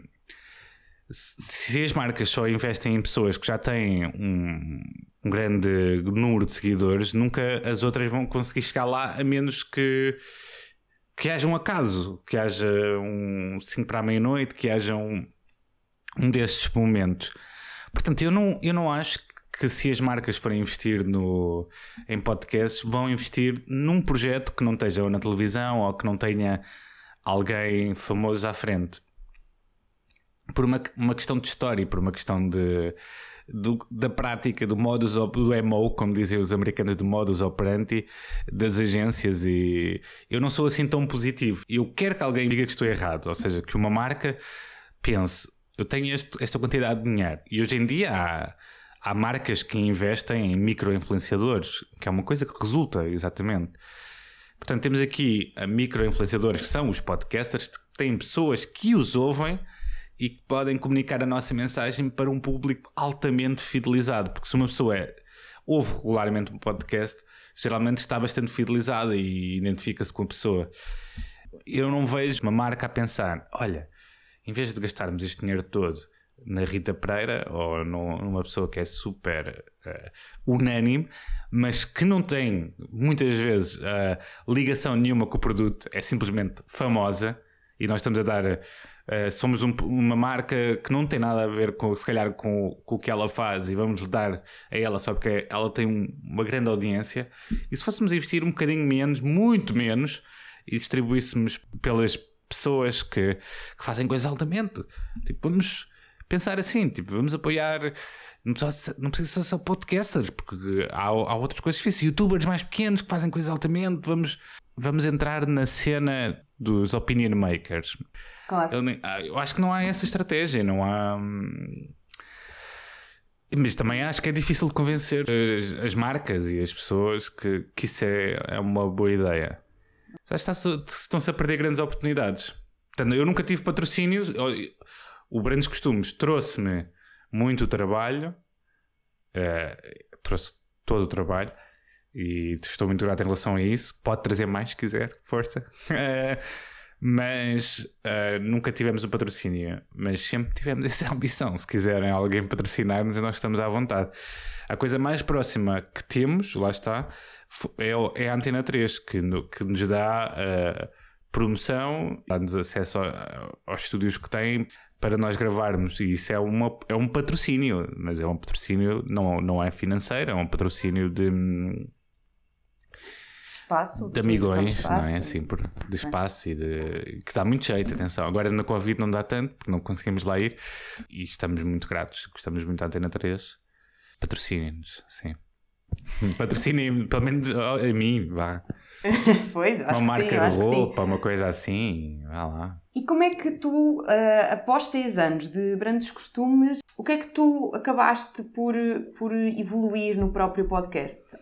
se as marcas só investem em pessoas que já têm um, um grande número de seguidores, nunca as outras vão conseguir chegar lá, a menos que, que haja um acaso, que haja um 5 para a meia-noite, que haja um, um destes momentos. Portanto, eu não, eu não acho que se as marcas forem investir no, em podcasts, vão investir num projeto que não esteja ou na televisão ou que não tenha alguém famoso à frente por uma, uma questão de história, e por uma questão de, do- da prática, do modus do MO, como dizem os americanos, do modus operandi das agências. E eu não sou assim tão positivo. Eu quero que alguém diga que estou errado, ou seja, que uma marca pense: eu tenho este- esta quantidade de dinheiro. E hoje em dia há, há marcas que investem em micro-influenciadores, que é uma coisa que resulta, exatamente. Portanto, temos aqui a micro-influenciadores, que são os podcasters, que têm pessoas que os ouvem e que podem comunicar a nossa mensagem para um público altamente fidelizado. Porque se uma pessoa é- ouve regularmente um podcast, geralmente está bastante fidelizada e identifica-se com a pessoa. Eu não vejo uma marca a pensar: olha, em vez de gastarmos este dinheiro todo na Rita Pereira ou numa pessoa que é super eh, unânime, mas que não tem muitas vezes eh, ligação nenhuma com o produto, é simplesmente famosa e nós estamos a dar. Eh, somos um- uma marca que não tem nada a ver com, se calhar, com, com o que ela faz e vamos dar a ela só porque ela tem um- uma grande audiência. E se fôssemos investir um bocadinho menos, muito menos, e distribuíssemos pelas pessoas que, que fazem coisas altamente. Tipo, vamos pensar assim, tipo, vamos apoiar. Não precisa, não precisa ser só podcasters, porque há, há outras coisas difíceis. Youtubers mais pequenos que fazem coisas altamente. Vamos, vamos entrar na cena dos opinion makers. Claro. Eu, ah, eu acho que não há essa estratégia, não há. hum, Mas também acho que é difícil de convencer as, as marcas e as pessoas que, que isso é, é uma boa ideia. Já estão-se a perder grandes oportunidades. Portanto, eu nunca tive patrocínios. O Brandos Costumes trouxe-me muito trabalho, eh, trouxe todo o trabalho e estou muito grato em relação a isso. Pode trazer mais se quiser, força. Eh, mas eh, nunca tivemos um patrocínio. Mas sempre tivemos essa ambição. Se quiserem alguém patrocinar-nos, nós estamos à vontade. A coisa mais próxima que temos, lá está, é, é a Antena 3, que, no- que nos dá eh, promoção, dá-nos acesso aos estúdios que têm para nós gravarmos. E isso é, uma, é um patrocínio, mas é um patrocínio, não, não é financeiro, é um patrocínio de. Espaço. de amigões, de não é? espaço. Assim, por, de espaço e de. que dá muito jeito, atenção. Agora na Covid não dá tanto, porque não conseguimos lá ir e estamos muito gratos, gostamos muito da Antena 3. Patrocinem-nos, sim. Patrocinem, pelo menos a mim, vá. Pois, acho uma que marca sim, de sim. roupa, uma coisa assim, vá lá. E como é que tu, ah, após seis anos de Brandos Costumes, o que é que tu acabaste por, por evoluir no próprio podcast?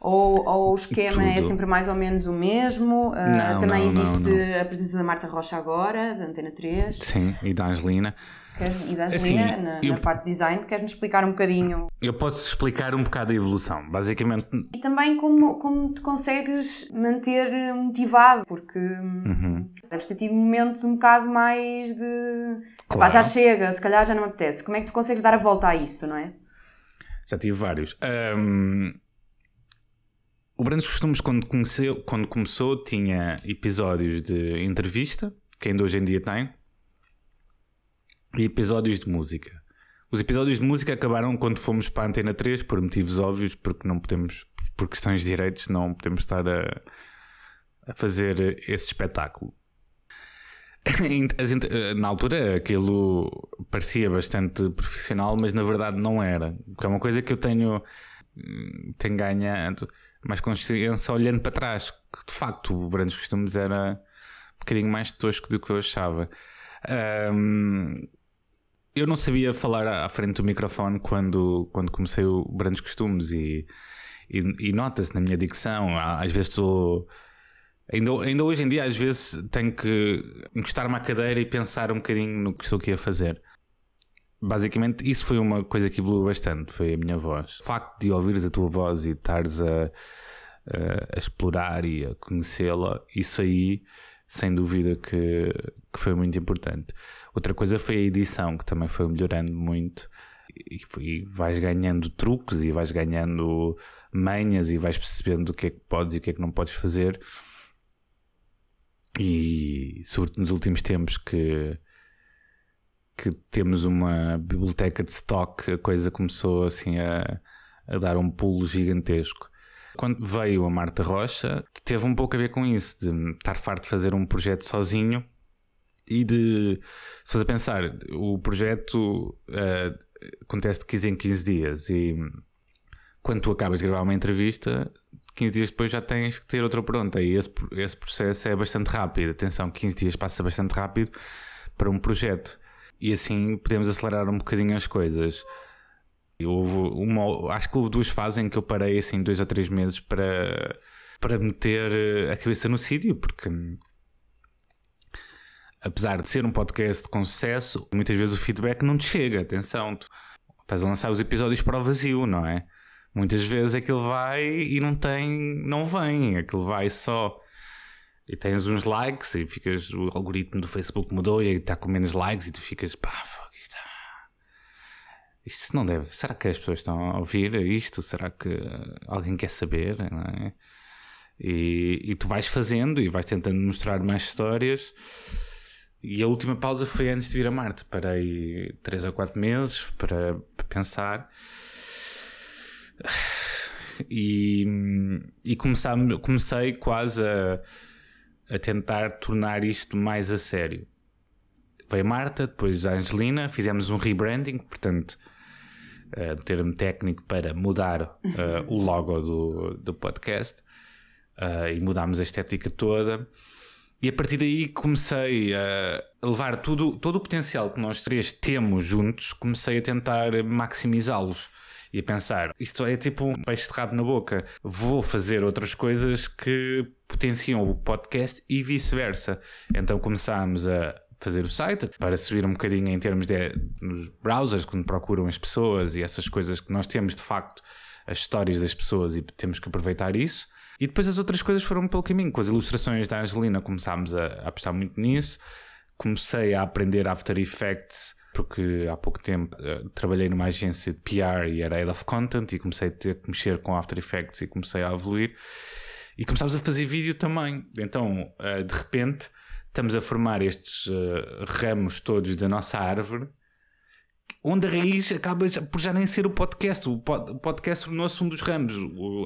Ou, ou o esquema é tudo. sempre mais ou menos o mesmo? Ah, Não, também não, não, existe a presença da Marta Rocha agora, da Antena 3. Sim, e da Angelina. Queres, e da Assim, Angelina, na, eu- na parte de design. Queres-nos explicar um bocadinho? Eu posso explicar um bocado a evolução. Basicamente, E também como, como te consegues manter motivado, porque Uhum. deves ter tido momentos um bocado mais de. Claro. já chega, se calhar já não me apetece. Como é que tu consegues dar a volta a isso, não é? já tive vários. Ahm, o Brandos Costumes, quando, quando começou, tinha episódios de entrevista, que ainda hoje em dia tem, e episódios de música. Os episódios de música acabaram quando fomos para a Antena 3, por motivos óbvios, porque não podemos, por questões de direitos, não podemos estar a, a fazer esse espetáculo. Na altura aquilo parecia bastante profissional, mas na verdade não era. Porque é uma coisa que eu tenho, hum, tenho ganhado mais consciência olhando para trás. Que de facto o Brandos Costumes era um bocadinho mais tosco do que eu achava. Ahm, eu não sabia falar à frente do microfone quando, quando comecei o Brandos Costumes e, e, e nota-se na minha dicção. Às vezes estou. Ainda, ainda hoje em dia, às vezes, tenho que encostar-me à cadeira e pensar um bocadinho no que estou aqui a fazer. Basicamente, isso foi uma coisa que evoluiu bastante, foi a minha voz. O facto de ouvires a tua voz e estares a, a- a explorar e a conhecê-la, isso aí, sem dúvida que, que foi muito importante. Outra coisa foi a edição, que também foi melhorando muito. E, e vais ganhando truques e vais ganhando manhas e vais percebendo o que é que podes e o que é que não podes fazer. E sobretudo nos últimos tempos que, que temos uma biblioteca de stock, a coisa começou assim a, a dar um pulo gigantesco. Quando veio a Marta Rocha, teve um pouco a ver com isso, de estar farto de fazer um projeto sozinho e de, se a pensar, o projeto eh, acontece de 15 em 15 dias e quando tu acabas de gravar uma entrevista, 15 dias depois já tens que ter outra pronta. E esse, esse processo é bastante rápido. Atenção, 15 dias passa bastante rápido para um projeto. E assim podemos acelerar um bocadinho as coisas. Houve uma, acho que houve duas fases em que eu parei assim dois ou três meses para, para meter eh, a cabeça no sítio, porque hum, apesar de ser um podcast com sucesso, muitas vezes o feedback não te chega. Atenção, tu estás a lançar os episódios para o vazio, não é? Muitas vezes aquilo vai e não tem, não vem, aquilo vai só. E tens uns likes e ficas, o algoritmo do Facebook mudou e está com menos likes e tu ficas, pá, fuck, isto, isto não deve. Será que as pessoas estão a ouvir isto? Será que alguém quer saber? É? e, e tu vais fazendo e vais tentando mostrar mais histórias. E a última pausa foi antes de vir a Marte. Parei 3 ou 4 meses para, para pensar e, e começar, comecei quase a, a tentar tornar isto mais a sério. Veio Marta, depois a Angelina, fizemos um rebranding, portanto, uh, termo técnico para mudar uh, o logo do, do podcast uh, e mudámos a estética toda. E a partir daí comecei a levar tudo, todo o potencial que nós três temos juntos, comecei a tentar maximizá-los e a pensar: isto é tipo um peixe de rabo na boca, vou fazer outras coisas que potenciam o podcast e vice-versa. Então começámos a fazer o site para subir um bocadinho em termos de nos browsers, quando procuram as pessoas e essas coisas que nós temos de facto, as histórias das pessoas e temos que aproveitar isso. E depois as outras coisas foram pelo caminho. Com as ilustrações da Angelina começámos a, a apostar muito nisso. Comecei a aprender After Effects porque há pouco tempo uh, trabalhei numa agência de PR e era Head of Content e comecei a ter mexer com After Effects e comecei a evoluir. E começámos a fazer vídeo também. Então, uh, de repente, estamos a formar estes uh, ramos todos da nossa árvore onde a raiz acaba por já nem ser o podcast. O, pod, o podcast tornou-se um dos ramos.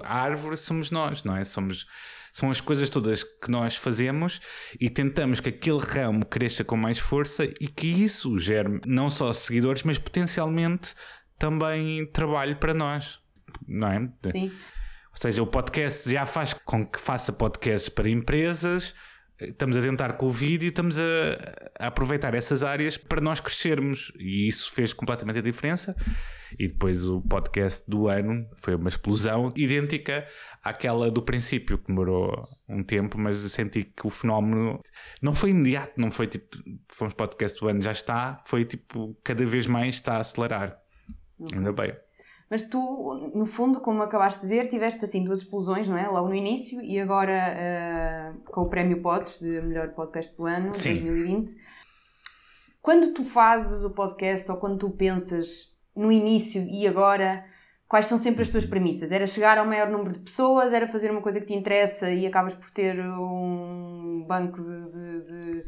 A árvore somos nós, não é? Somos, são as coisas todas que nós fazemos e tentamos que aquele ramo cresça com mais força e que isso gere não só seguidores, mas potencialmente também trabalho para nós, não é? Sim. Ou seja, o podcast já faz com que faça podcasts para empresas. Estamos a tentar com o vídeo, estamos a, a, aproveitar essas áreas para nós crescermos e isso fez completamente a diferença. E depois o podcast do ano foi uma explosão idêntica àquela do princípio, que demorou um tempo, mas eu senti que o fenómeno não foi imediato, não foi tipo, fomos podcast do ano, já está, foi tipo, cada vez mais está a acelerar. Ainda bem. Mas tu, no fundo, como acabaste de dizer, tiveste assim duas explosões, não é? Logo no início e agora eh, com o Prémio Pods de melhor podcast do ano, Sim. 2020. Quando tu fazes o podcast ou quando tu pensas no início e agora, quais são sempre as tuas premissas? Era chegar ao maior número de pessoas? Era fazer uma coisa que te interessa e acabas por ter um banco de, de- de-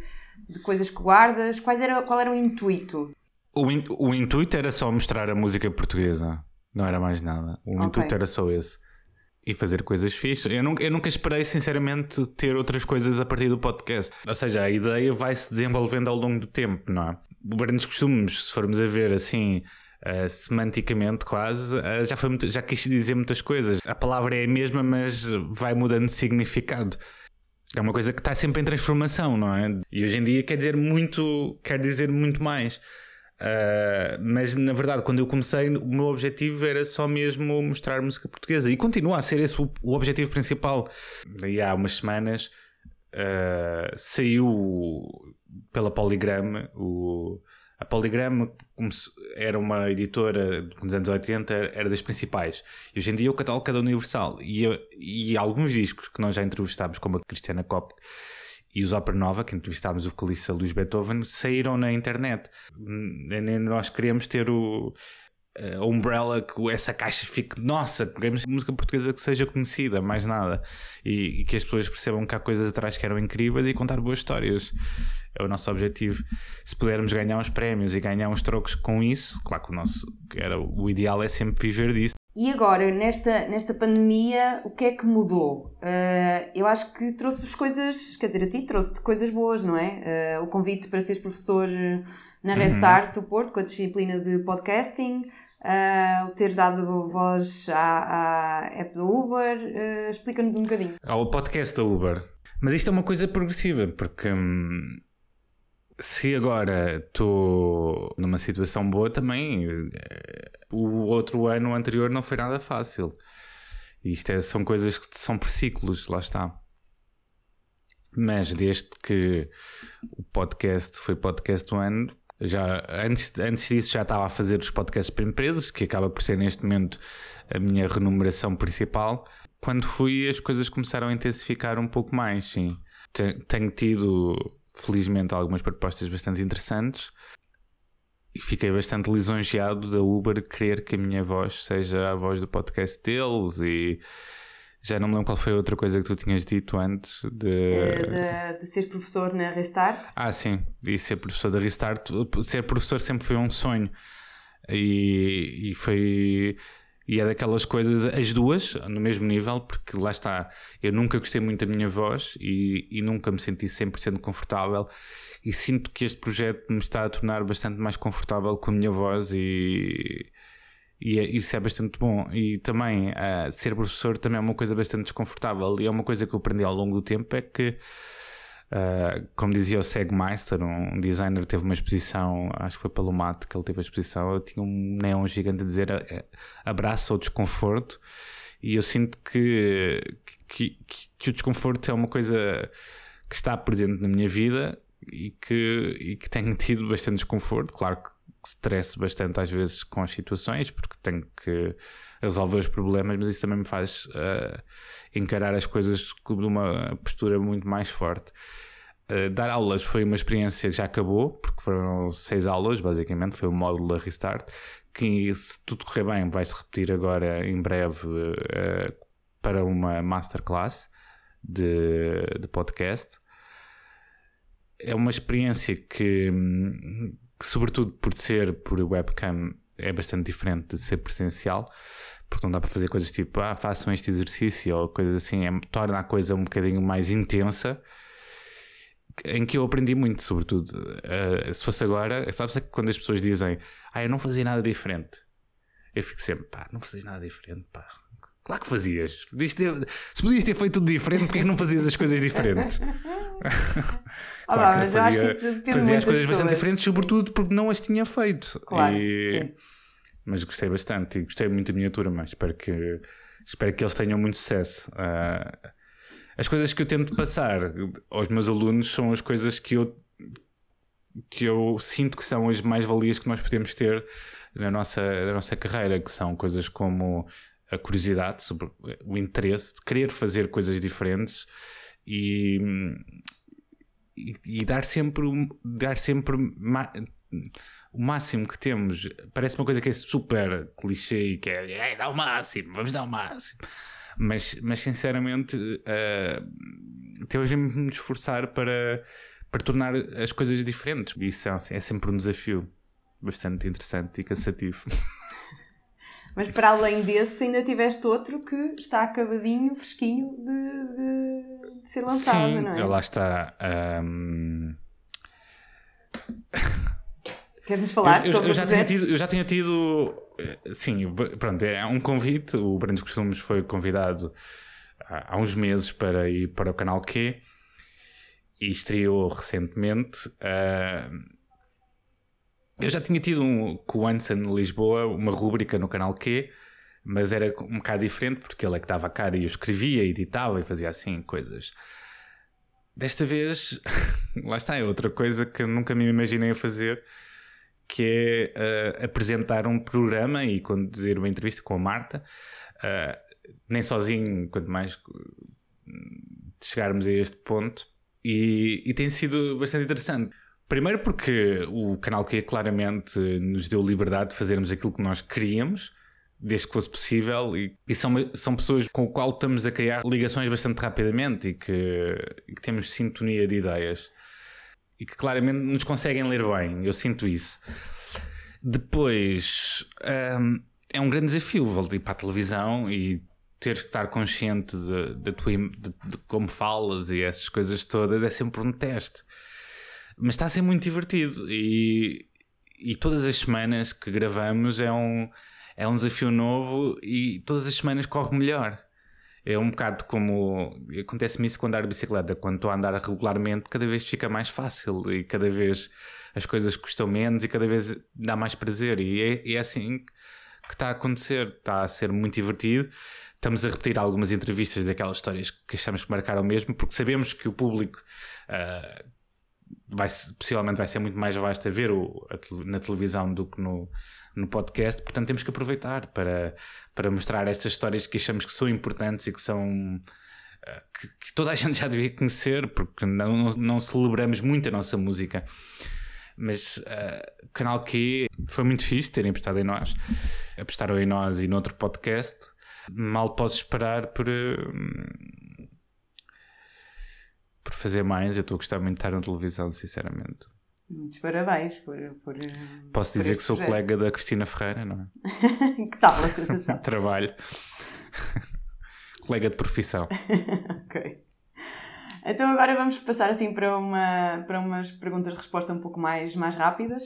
de coisas que guardas? Quais era, qual era o intuito? O, in- o intuito era só mostrar a música portuguesa, não era mais nada. O intuito era só esse. E fazer coisas fixas. Eu nunca, eu nunca esperei, sinceramente, ter outras coisas a partir do podcast. Ou seja, a ideia vai se desenvolvendo ao longo do tempo, não é? Grandes costumes, se formos a ver assim, eh, semanticamente quase, eh, já, foi muito- já quis dizer muitas coisas. A palavra é a mesma, mas vai mudando de significado. É uma coisa que está sempre em transformação, não é? E hoje em dia quer dizer muito, quer dizer muito mais. Uh, mas na verdade, quando eu comecei, o meu objetivo era só mesmo mostrar música portuguesa e continua a ser esse o, o objetivo principal. Daí há umas semanas uh, saiu pela Polygram o. A Polygram era uma editora nos anos 80, era das principais. E hoje em dia é o catálogo da Universal. E, e alguns discos que nós já entrevistámos, como a Cristiana Kopp e os Opera Nova, que entrevistámos o vocalista Luís Beethoven, saíram na internet. Nós queríamos ter o a Umbrella, que essa caixa fique nossa, queremos música portuguesa que seja conhecida, mais nada. E, e que as pessoas percebam que há coisas atrás que eram incríveis e contar boas histórias. É o nosso objetivo. Se pudermos ganhar uns prémios e ganhar uns trocos com isso, claro que o nosso que era, o ideal é sempre viver disso. E agora, nesta, nesta pandemia, o que é que mudou? Uh, eu acho que trouxe-vos coisas, quer dizer, a ti trouxe-te coisas boas, não é? Uh, o convite para seres professor na Restart do Porto, com a disciplina de podcasting, uh, o teres dado voz à, à app do Uber. Uh, Explica-nos um bocadinho. ao podcast da Uber. Mas isto é uma coisa progressiva, porque hum, se agora estou numa situação boa, também eh, o outro ano anterior não foi nada fácil. Isto é- são coisas que são por ciclos, lá está. Mas desde que o podcast foi podcast do ano, já antes, antes disso já estava a fazer os podcasts para empresas, que acaba por ser neste momento a minha remuneração principal. Quando fui, as coisas começaram a intensificar um pouco mais, sim. Te- Tenho tido, felizmente, algumas propostas bastante interessantes e fiquei bastante lisonjeado da Uber querer que a minha voz seja a voz do podcast deles e já não me lembro qual foi a outra coisa que tu tinhas dito antes de... Uh, de, de seres professor na Restart. Ah, sim, e ser professor da Restart. Ser professor sempre foi um sonho. E, e foi. E é daquelas coisas, as duas, no mesmo nível, porque lá está, eu nunca gostei muito da minha voz e, e nunca me senti 100% confortável. E sinto que este projeto me está a tornar bastante mais confortável com a minha voz e, e é- isso é bastante bom. E também, ah, ser professor também é uma coisa bastante desconfortável. E é uma coisa que eu aprendi ao longo do tempo: é que Uh, como dizia o Segmeister, um designer teve uma exposição, acho que foi pelo Mato que ele teve a exposição, ele tinha um neon gigante a dizer eh, abraça o desconforto e eu sinto que, que, que, que o desconforto é uma coisa que está presente na minha vida e que, e que tenho tido bastante desconforto, claro que stress bastante às vezes com as situações porque tenho que resolver os problemas, mas isso também me faz uh, encarar as coisas de uma postura muito mais forte. Uh, dar aulas foi uma experiência que já acabou, porque foram seis aulas, basicamente, foi o módulo da Restart, que se tudo correr bem vai se repetir agora em breve uh, para uma masterclass de, de podcast. É uma experiência que, que, sobretudo por ser por webcam, é bastante diferente de ser presencial porque não dá para fazer coisas tipo, ah, façam este exercício ou coisas assim, é, torna a coisa um bocadinho mais intensa, em que eu aprendi muito, sobretudo. Uh, se fosse agora, sabes que quando as pessoas dizem, ah, eu não fazia nada diferente, eu fico sempre, pá, não fazias nada diferente, pá. Claro que fazias. Podias ter, se podias ter feito tudo diferente, porque é que não fazias as coisas diferentes? Olá, mas eu acho que isso depende fazia as coisas das bastante pessoas. diferentes, sobretudo porque não as tinha feito. Claro, E- mas gostei bastante e gostei muito da miniatura, mas espero que, espero que eles tenham muito sucesso. Ah, as coisas que eu tento passar aos meus alunos são as coisas que eu, que eu sinto que são as mais-valias que nós podemos ter na nossa, na nossa carreira, que são coisas como a curiosidade sobre o interesse de querer fazer coisas diferentes e, e, e dar sempre, dar sempre o máximo que temos. Parece uma coisa que é super clichê e que é, "É, dá o máximo, vamos dar o máximo. Mas, mas sinceramente, eh, temos de nos esforçar para, para tornar as coisas diferentes. Isso é, é sempre um desafio bastante interessante e cansativo. Mas para além desse, ainda tiveste outro que está acabadinho, fresquinho de, de- de ser lançado, Sim, não é? lá está. ahm, Queres-nos falar eu, eu- sobre eu o já tinha projeto? tido, eu já tinha tido, eh, sim, pronto, é um convite. O Brandos Costumes foi convidado há, uns meses para ir para o canal Q e estreou recentemente. ah, eu já tinha tido um, com o Anson Lisboa uma rúbrica no canal Q, mas era um bocado diferente porque ele é que dava a cara e eu escrevia, editava e fazia assim coisas. Desta vez, lá está, é outra coisa que nunca me imaginei fazer, que é eh, apresentar um programa e conduzir uma entrevista com a Marta, eh, nem sozinho, quanto mais eh, chegarmos a este ponto, e, e tem sido bastante interessante. Primeiro porque o canal que claramente nos deu liberdade de fazermos aquilo que nós queríamos, desde que fosse possível, e, e são, são pessoas com o qual estamos a criar ligações bastante rapidamente e que, e que temos sintonia de ideias e que claramente nos conseguem ler bem. Eu sinto isso. Depois hum, é um grande desafio voltar para a televisão e ter que estar consciente de, de, tua de- de como falas e essas coisas todas é sempre um teste. Mas está a ser muito divertido e, e todas as semanas que gravamos é um, é um desafio novo e todas as semanas corre melhor. É um bocado como. Acontece-me isso com andar de bicicleta. Quando estou a andar regularmente, cada vez fica mais fácil e cada vez as coisas custam menos e cada vez dá mais prazer. E é, é assim que está a acontecer. Está a ser muito divertido. Estamos a repetir algumas entrevistas daquelas histórias que achamos que marcaram mesmo, porque sabemos que o público ah, vai, possivelmente vai ser muito mais vasto a ver o, a na televisão do que no, no podcast, portanto temos que aproveitar para, para mostrar estas histórias que achamos que são importantes e que são eh, que, que toda a gente já devia conhecer, porque não, não, não celebramos muito a nossa música. Mas o canal Q foi muito fixe terem apostado em nós, apostaram em nós e noutro podcast. Mal posso esperar por, eh, por fazer mais. Eu estou a gostar muito de estar na televisão, sinceramente. Muitos parabéns por. por Posso por dizer que sou projeto. colega da Cristina Ferreira, não é? que tal a sensação? Trabalho. colega de profissão. ok. Então agora vamos passar assim para, uma, para umas perguntas de resposta um pouco mais, mais rápidas.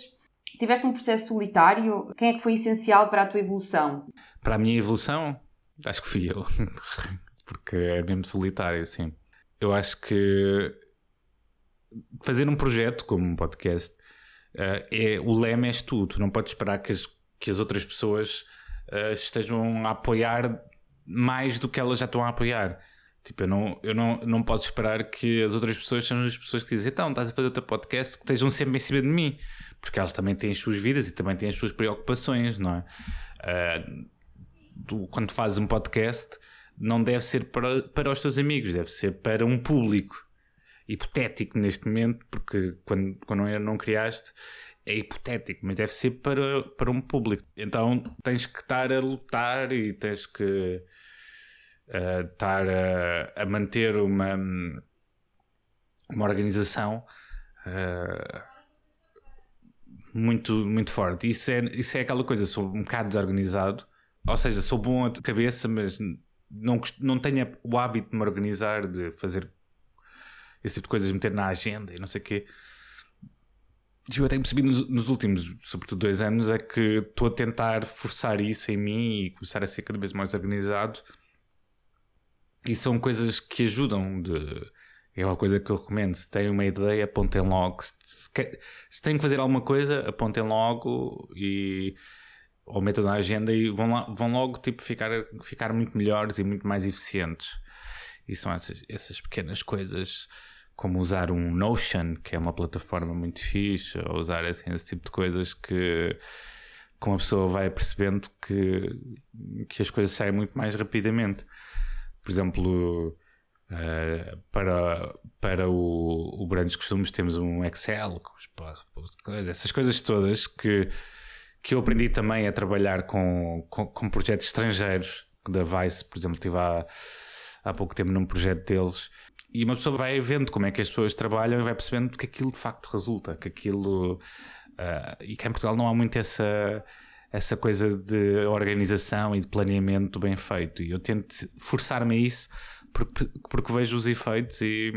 Tiveste um processo solitário. Quem é que foi essencial para a tua evolução? Para a minha evolução, acho que fui eu. Porque é mesmo solitário, sim. Eu acho que fazer um projeto como um podcast eh, é o lema és tu. Tu não podes esperar que as, que as outras pessoas eh, estejam a apoiar mais do que elas já estão a apoiar. Tipo, eu não, eu não, não posso esperar que as outras pessoas sejam as pessoas que dizem então, estás a fazer o teu podcast, que estejam sempre em cima de mim. Porque elas também têm as suas vidas e também têm as suas preocupações, não é? Ah, tu, quando fazes um podcast, não deve ser para, para os teus amigos, deve ser para um público hipotético neste momento, porque quando, quando não, não criaste é hipotético, mas deve ser para, para um público. Então tens que estar a lutar e tens que ah, estar a, a manter uma, uma organização. ah, muito, muito forte. Isso é, isso é aquela coisa, sou um bocado desorganizado, ou seja, sou bom de cabeça, mas não, não tenho o hábito de me organizar, de fazer esse tipo de coisas, meter na agenda e não sei o quê. Eu tenho percebido nos, nos últimos, sobretudo dois anos, é que estou a tentar forçar isso em mim e começar a ser cada vez mais organizado. E são coisas que ajudam de. É uma coisa que eu recomendo. Se têm uma ideia, apontem logo. Se, se, se têm que fazer alguma coisa, apontem logo e ou metam na agenda e vão, lá, vão logo tipo, ficar, ficar muito melhores e muito mais eficientes. E são essas, essas pequenas coisas, como usar um Notion, que é uma plataforma muito fixe, ou usar assim, esse tipo de coisas que com a pessoa vai percebendo que, que as coisas saem muito mais rapidamente. Por exemplo, eh, para, para o, o Brandos Costumes temos um Excel, coisas, essas coisas todas que, que eu aprendi também a trabalhar com, com, com projetos estrangeiros, da Vice, por exemplo, estive há, há pouco tempo num projeto deles. E uma pessoa vai vendo como é que as pessoas trabalham e vai percebendo que aquilo de facto resulta, que aquilo. ah, e cá em Portugal não há muito essa, essa coisa de organização e de planeamento bem feito. E eu tento forçar-me a isso porque, porque vejo os efeitos e.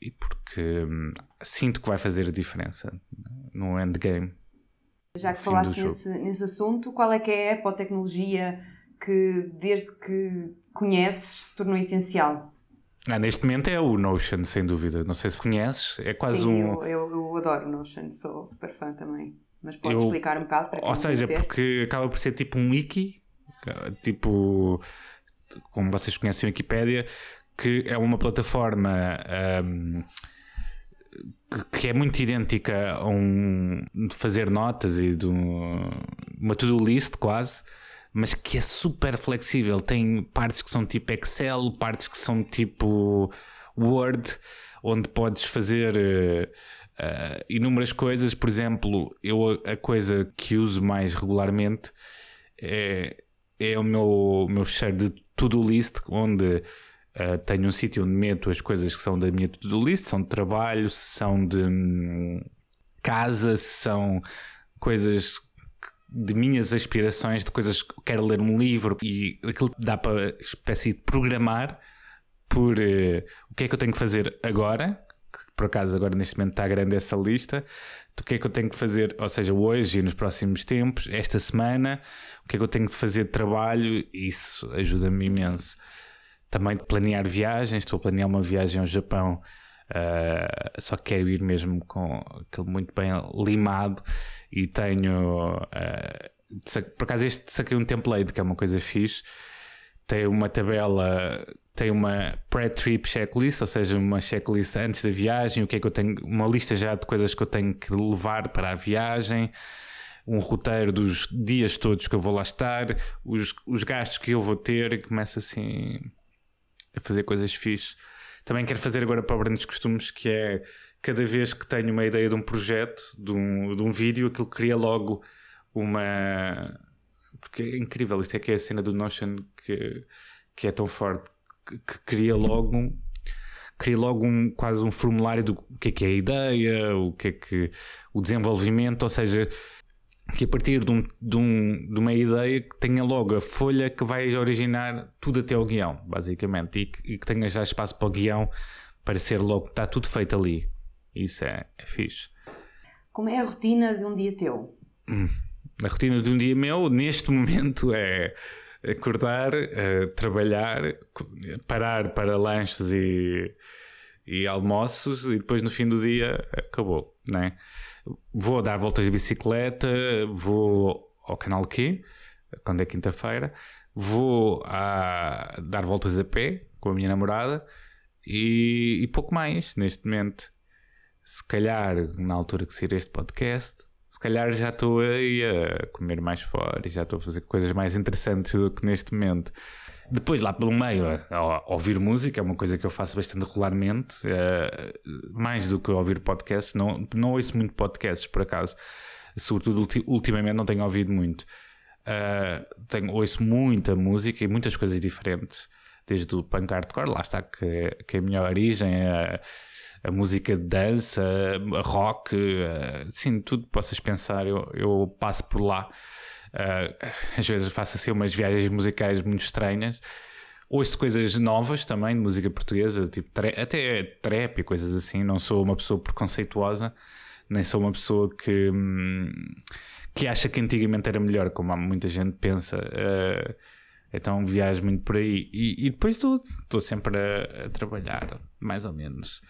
e porque hum, sinto que vai fazer a diferença no endgame. Já que Fim falaste nesse, nesse assunto, qual é que é a app ou tecnologia que, desde que conheces, se tornou essencial? Ah, neste momento é o Notion, sem dúvida. Não sei se conheces, é quase Sim, um. eu, eu, eu adoro Notion, sou super fã também. Mas podes Eu- explicar um bocado para quem Ou seja, conhecer? porque acaba por ser tipo um wiki, tipo, como vocês conhecem a Wikipédia, que é uma plataforma ahm, que- é muito idêntica a um de fazer notas e de um- uma to-do list quase, mas que é super flexível. Tem partes que são tipo Excel, partes que são tipo Word, onde podes fazer eh, inúmeras coisas. Por exemplo, eu a coisa que uso mais regularmente é, é o meu, meu fecheiro de to-do list, onde eh, tenho um sítio onde meto as coisas que são da minha to-do list, são de trabalho, são de hum, casa, são coisas de minhas aspirações, de coisas que quero ler um livro e aquilo dá para espécie de programar por eh, o que é que eu tenho que fazer agora, que por acaso agora neste momento está grande essa lista, do que é que eu tenho que fazer, ou seja, hoje e nos próximos tempos, esta semana, o que é que eu tenho que fazer de trabalho, isso ajuda-me imenso. Também planear viagens, estou a planear uma viagem ao Japão, ah, só que quero ir mesmo com aquilo muito bem limado e tenho. sa- por acaso, este saquei um template que é uma coisa fixe. Tem uma tabela, tem uma pré-trip checklist, ou seja, uma checklist antes da viagem, o que é que eu tenho, uma lista já de coisas que eu tenho que levar para a viagem, um roteiro dos dias todos que eu vou lá estar, os, os gastos que eu vou ter, e começo assim a fazer coisas fixes. Também quero fazer agora para o Brandos Costumes, que é cada vez que tenho uma ideia de um projeto, de um, de um vídeo, aquilo cria logo uma. Porque é incrível, isto é que é a cena do Notion que, que é tão forte, que, que cria logo. Cria logo um, quase um formulário do que é que é a ideia, o que é que o desenvolvimento, ou seja, que a partir de, um, de, um- de uma ideia que tenha logo a folha que vai originar tudo até ao guião, basicamente, e que, e que tenha já espaço para o guião para ser logo, está tudo feito ali. Isso é, é fixe. Como é a rotina de um dia teu? A rotina de um dia meu, neste momento, é acordar, eh, trabalhar, parar para lanches e, e almoços e depois no fim do dia acabou, né? Vou dar voltas de bicicleta, vou ao canal Q, quando é quinta-feira, vou a dar voltas a pé com a minha namorada e, e pouco mais neste momento. Se calhar, na altura que sair este podcast, se calhar já estou aí a comer mais fora e já estou a fazer coisas mais interessantes do que neste momento. Depois, lá pelo meio, a, a ouvir música é uma coisa que eu faço bastante regularmente, eh, mais do que ouvir podcasts. Não, não ouço muito podcasts, por acaso. Sobretudo, ulti- ultimamente, não tenho ouvido muito. Eh, tenho, ouço muita música e muitas coisas diferentes, desde o punk hardcore, lá está que, que é a minha origem, a, a música de dança, a rock, eh, sim, tudo que possas pensar, eu, eu passo por lá. Eh, às vezes faço assim umas viagens musicais muito estranhas. Ouço coisas novas também de música portuguesa, tipo até trap e coisas assim. Não sou uma pessoa preconceituosa, nem sou uma pessoa que, hum, que acha que antigamente era melhor, como muita gente pensa. Eh, então viajo muito por aí. E, e depois estou sempre a, a trabalhar, mais ou menos.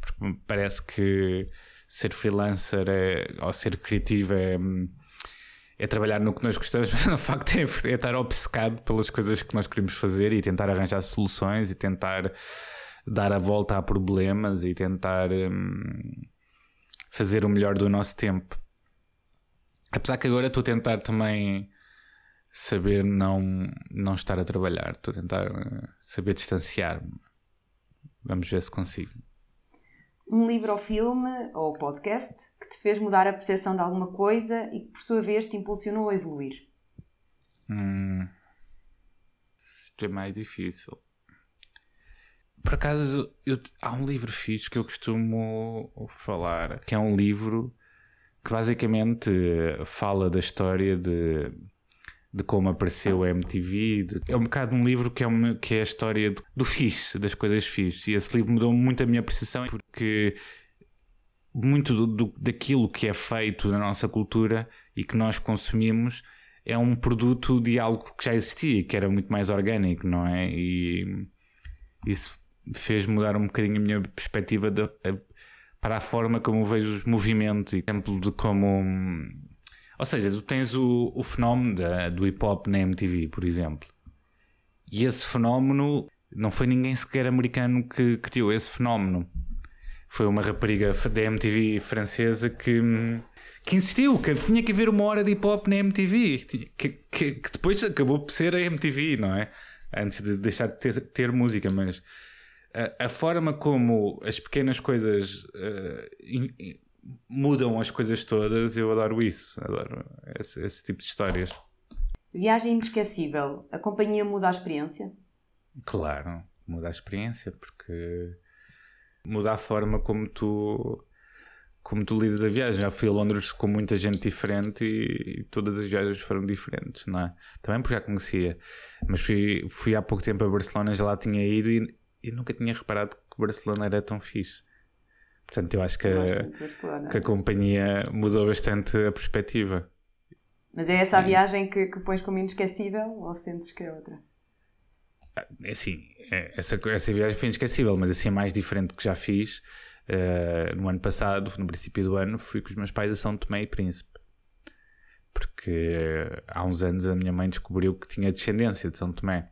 Porque me parece que ser freelancer é, ou ser criativo é, hum, é trabalhar no que nós gostamos, mas no facto é, é estar obcecado pelas coisas que nós queremos fazer e tentar arranjar soluções e tentar dar a volta a problemas e tentar hum, fazer o melhor do nosso tempo. Apesar que agora estou a tentar também saber não, não estar a trabalhar, estou a tentar eh, saber distanciar-me. Vamos ver se consigo. Um livro ou filme ou podcast que te fez mudar a percepção de alguma coisa e que por sua vez te impulsionou a evoluir. Hum, isto é mais difícil. Por acaso, eu- há um livro fixe que eu costumo falar, que é um livro que basicamente fala da história de, de como apareceu a MTV. de- é um bocado um livro que é, uma- que é a história do, do fixe, das coisas fixe. E esse livro mudou muito a minha percepção porque muito do, do- daquilo que é feito na nossa cultura e que nós consumimos é um produto de algo que já existia, que era muito mais orgânico, não é? E isso fez mudar um bocadinho a minha perspectiva de- a- para a forma como eu vejo os movimentos e exemplo de como. Ou seja, tu tens o, o fenómeno da- do hip hop na MTV, por exemplo. E esse fenómeno não foi ninguém sequer americano que criou esse fenómeno. Foi uma rapariga da MTV francesa que, que insistiu que tinha que haver uma hora de hip hop na MTV, que, que- que depois acabou por ser a MTV, não é? Antes de deixar de ter, ter música, mas a, forma como as pequenas coisas in- in- mudam as coisas todas, eu adoro isso, adoro esse, esse tipo de histórias. Viagem inesquecível. A companhia muda a experiência? Claro, muda a experiência, porque muda a forma como tu como tu lidas a viagem. Já fui a Londres com muita gente diferente e, e todas as viagens foram diferentes, não é? Também porque já conhecia, mas fui, fui há pouco tempo a Barcelona, já lá tinha ido e, e nunca tinha reparado que Barcelona era tão fixe. Portanto, eu acho que, a- Barcelona. que a companhia mudou bastante a perspectiva. Mas é essa a viagem que, que pões como inesquecível ou sentes que é outra? É assim, é- essa, essa viagem foi inesquecível, mas assim é mais diferente do que já fiz. eh, no ano passado, no princípio do ano, fui com os meus pais a São Tomé e Príncipe. Porque eh, há uns anos a minha mãe descobriu que tinha descendência de São Tomé.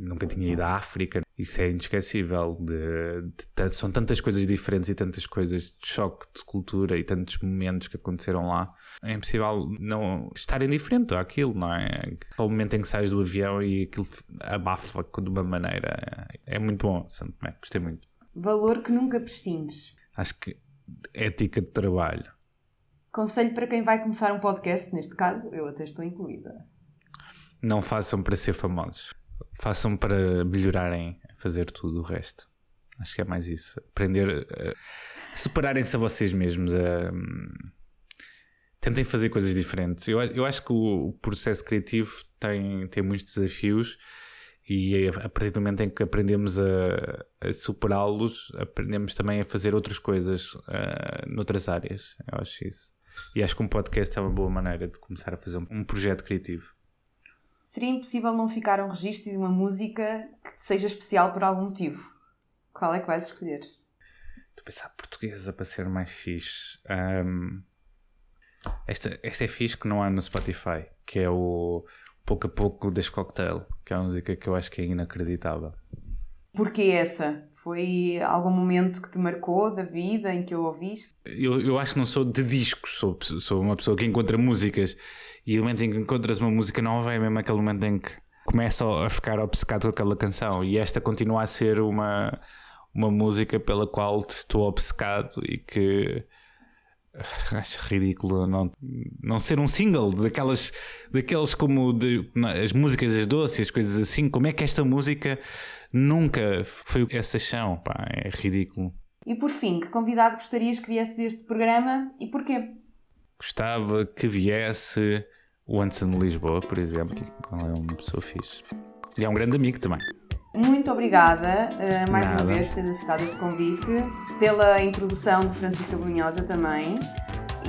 Nunca tinha ido à África. Isso é inesquecível. De, de são tantas coisas diferentes e tantas coisas de choque de cultura e tantos momentos que aconteceram lá. É impossível não estar indiferente àquilo, não é? Ao momento em que sais do avião e aquilo abafa de uma maneira. É muito bom, São Tomé. Gostei muito. Valor que nunca prescindes. Acho que ética de trabalho. Conselho para quem vai começar um podcast, neste caso, eu até estou incluída. Não façam para ser famosos. Façam para melhorarem a fazer tudo o resto. Acho que é mais isso. Aprender a superarem-se a vocês mesmos. A, hum, tentem fazer coisas diferentes. Eu, eu acho que o, processo criativo tem, tem muitos desafios e a partir do momento em que aprendemos a, a superá-los, aprendemos também a fazer outras coisas ah, noutras áreas. Eu acho isso. E acho que um podcast é uma boa maneira de começar a fazer um, um projeto criativo. Seria impossível não ficar um registro de uma música que seja especial por algum motivo. Qual é que vais escolher? Estou a pensar portuguesa para ser mais fixe. Ahm, esta, esta é fixe que não há no Spotify, que é o Pouco a Pouco das Cocktail, que é uma música que eu acho que é inacreditável. Porquê essa? Foi algum momento que te marcou da vida em que o ouviste? Eu, eu acho que não sou de discos, sou, sou uma pessoa que encontra músicas e o momento em que encontras uma música nova é mesmo aquele momento em que começa a ficar obcecado com aquela canção e esta continua a ser uma, uma música pela qual estou obcecado e que acho ridículo não, não ser um single daquelas, daqueles como de, as músicas das doces, as coisas assim. Como é que esta música nunca foi essa chão? Pá, é ridículo. E por fim, que convidado gostarias que viesse este programa e porquê? Gostava que viesse o Anson de Lisboa, por exemplo. Ele é uma pessoa fixe. E é um grande amigo também. Muito obrigada uh, mais Nada. uma vez por ter aceitado este convite, pela introdução de Francisco Brunhosa também.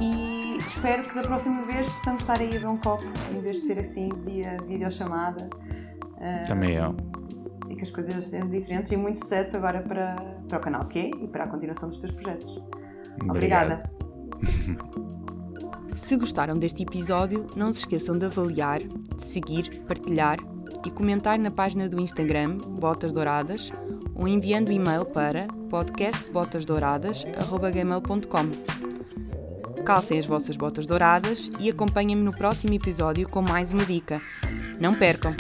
E espero que da próxima vez possamos estar aí a ver um copo, em vez de ser assim via videochamada. Uh, Também eu. E que as coisas sejam diferentes. E muito sucesso agora para, para o canal Q e para a continuação dos teus projetos. Obrigado. Obrigada. Se gostaram deste episódio, não se esqueçam de avaliar, de seguir, partilhar e comentar na página do Instagram Botas Douradas ou enviando e-mail para podcastbotasdouradas.gmail.com Calcem as vossas botas douradas e acompanhem-me no próximo episódio com mais uma dica. Não percam!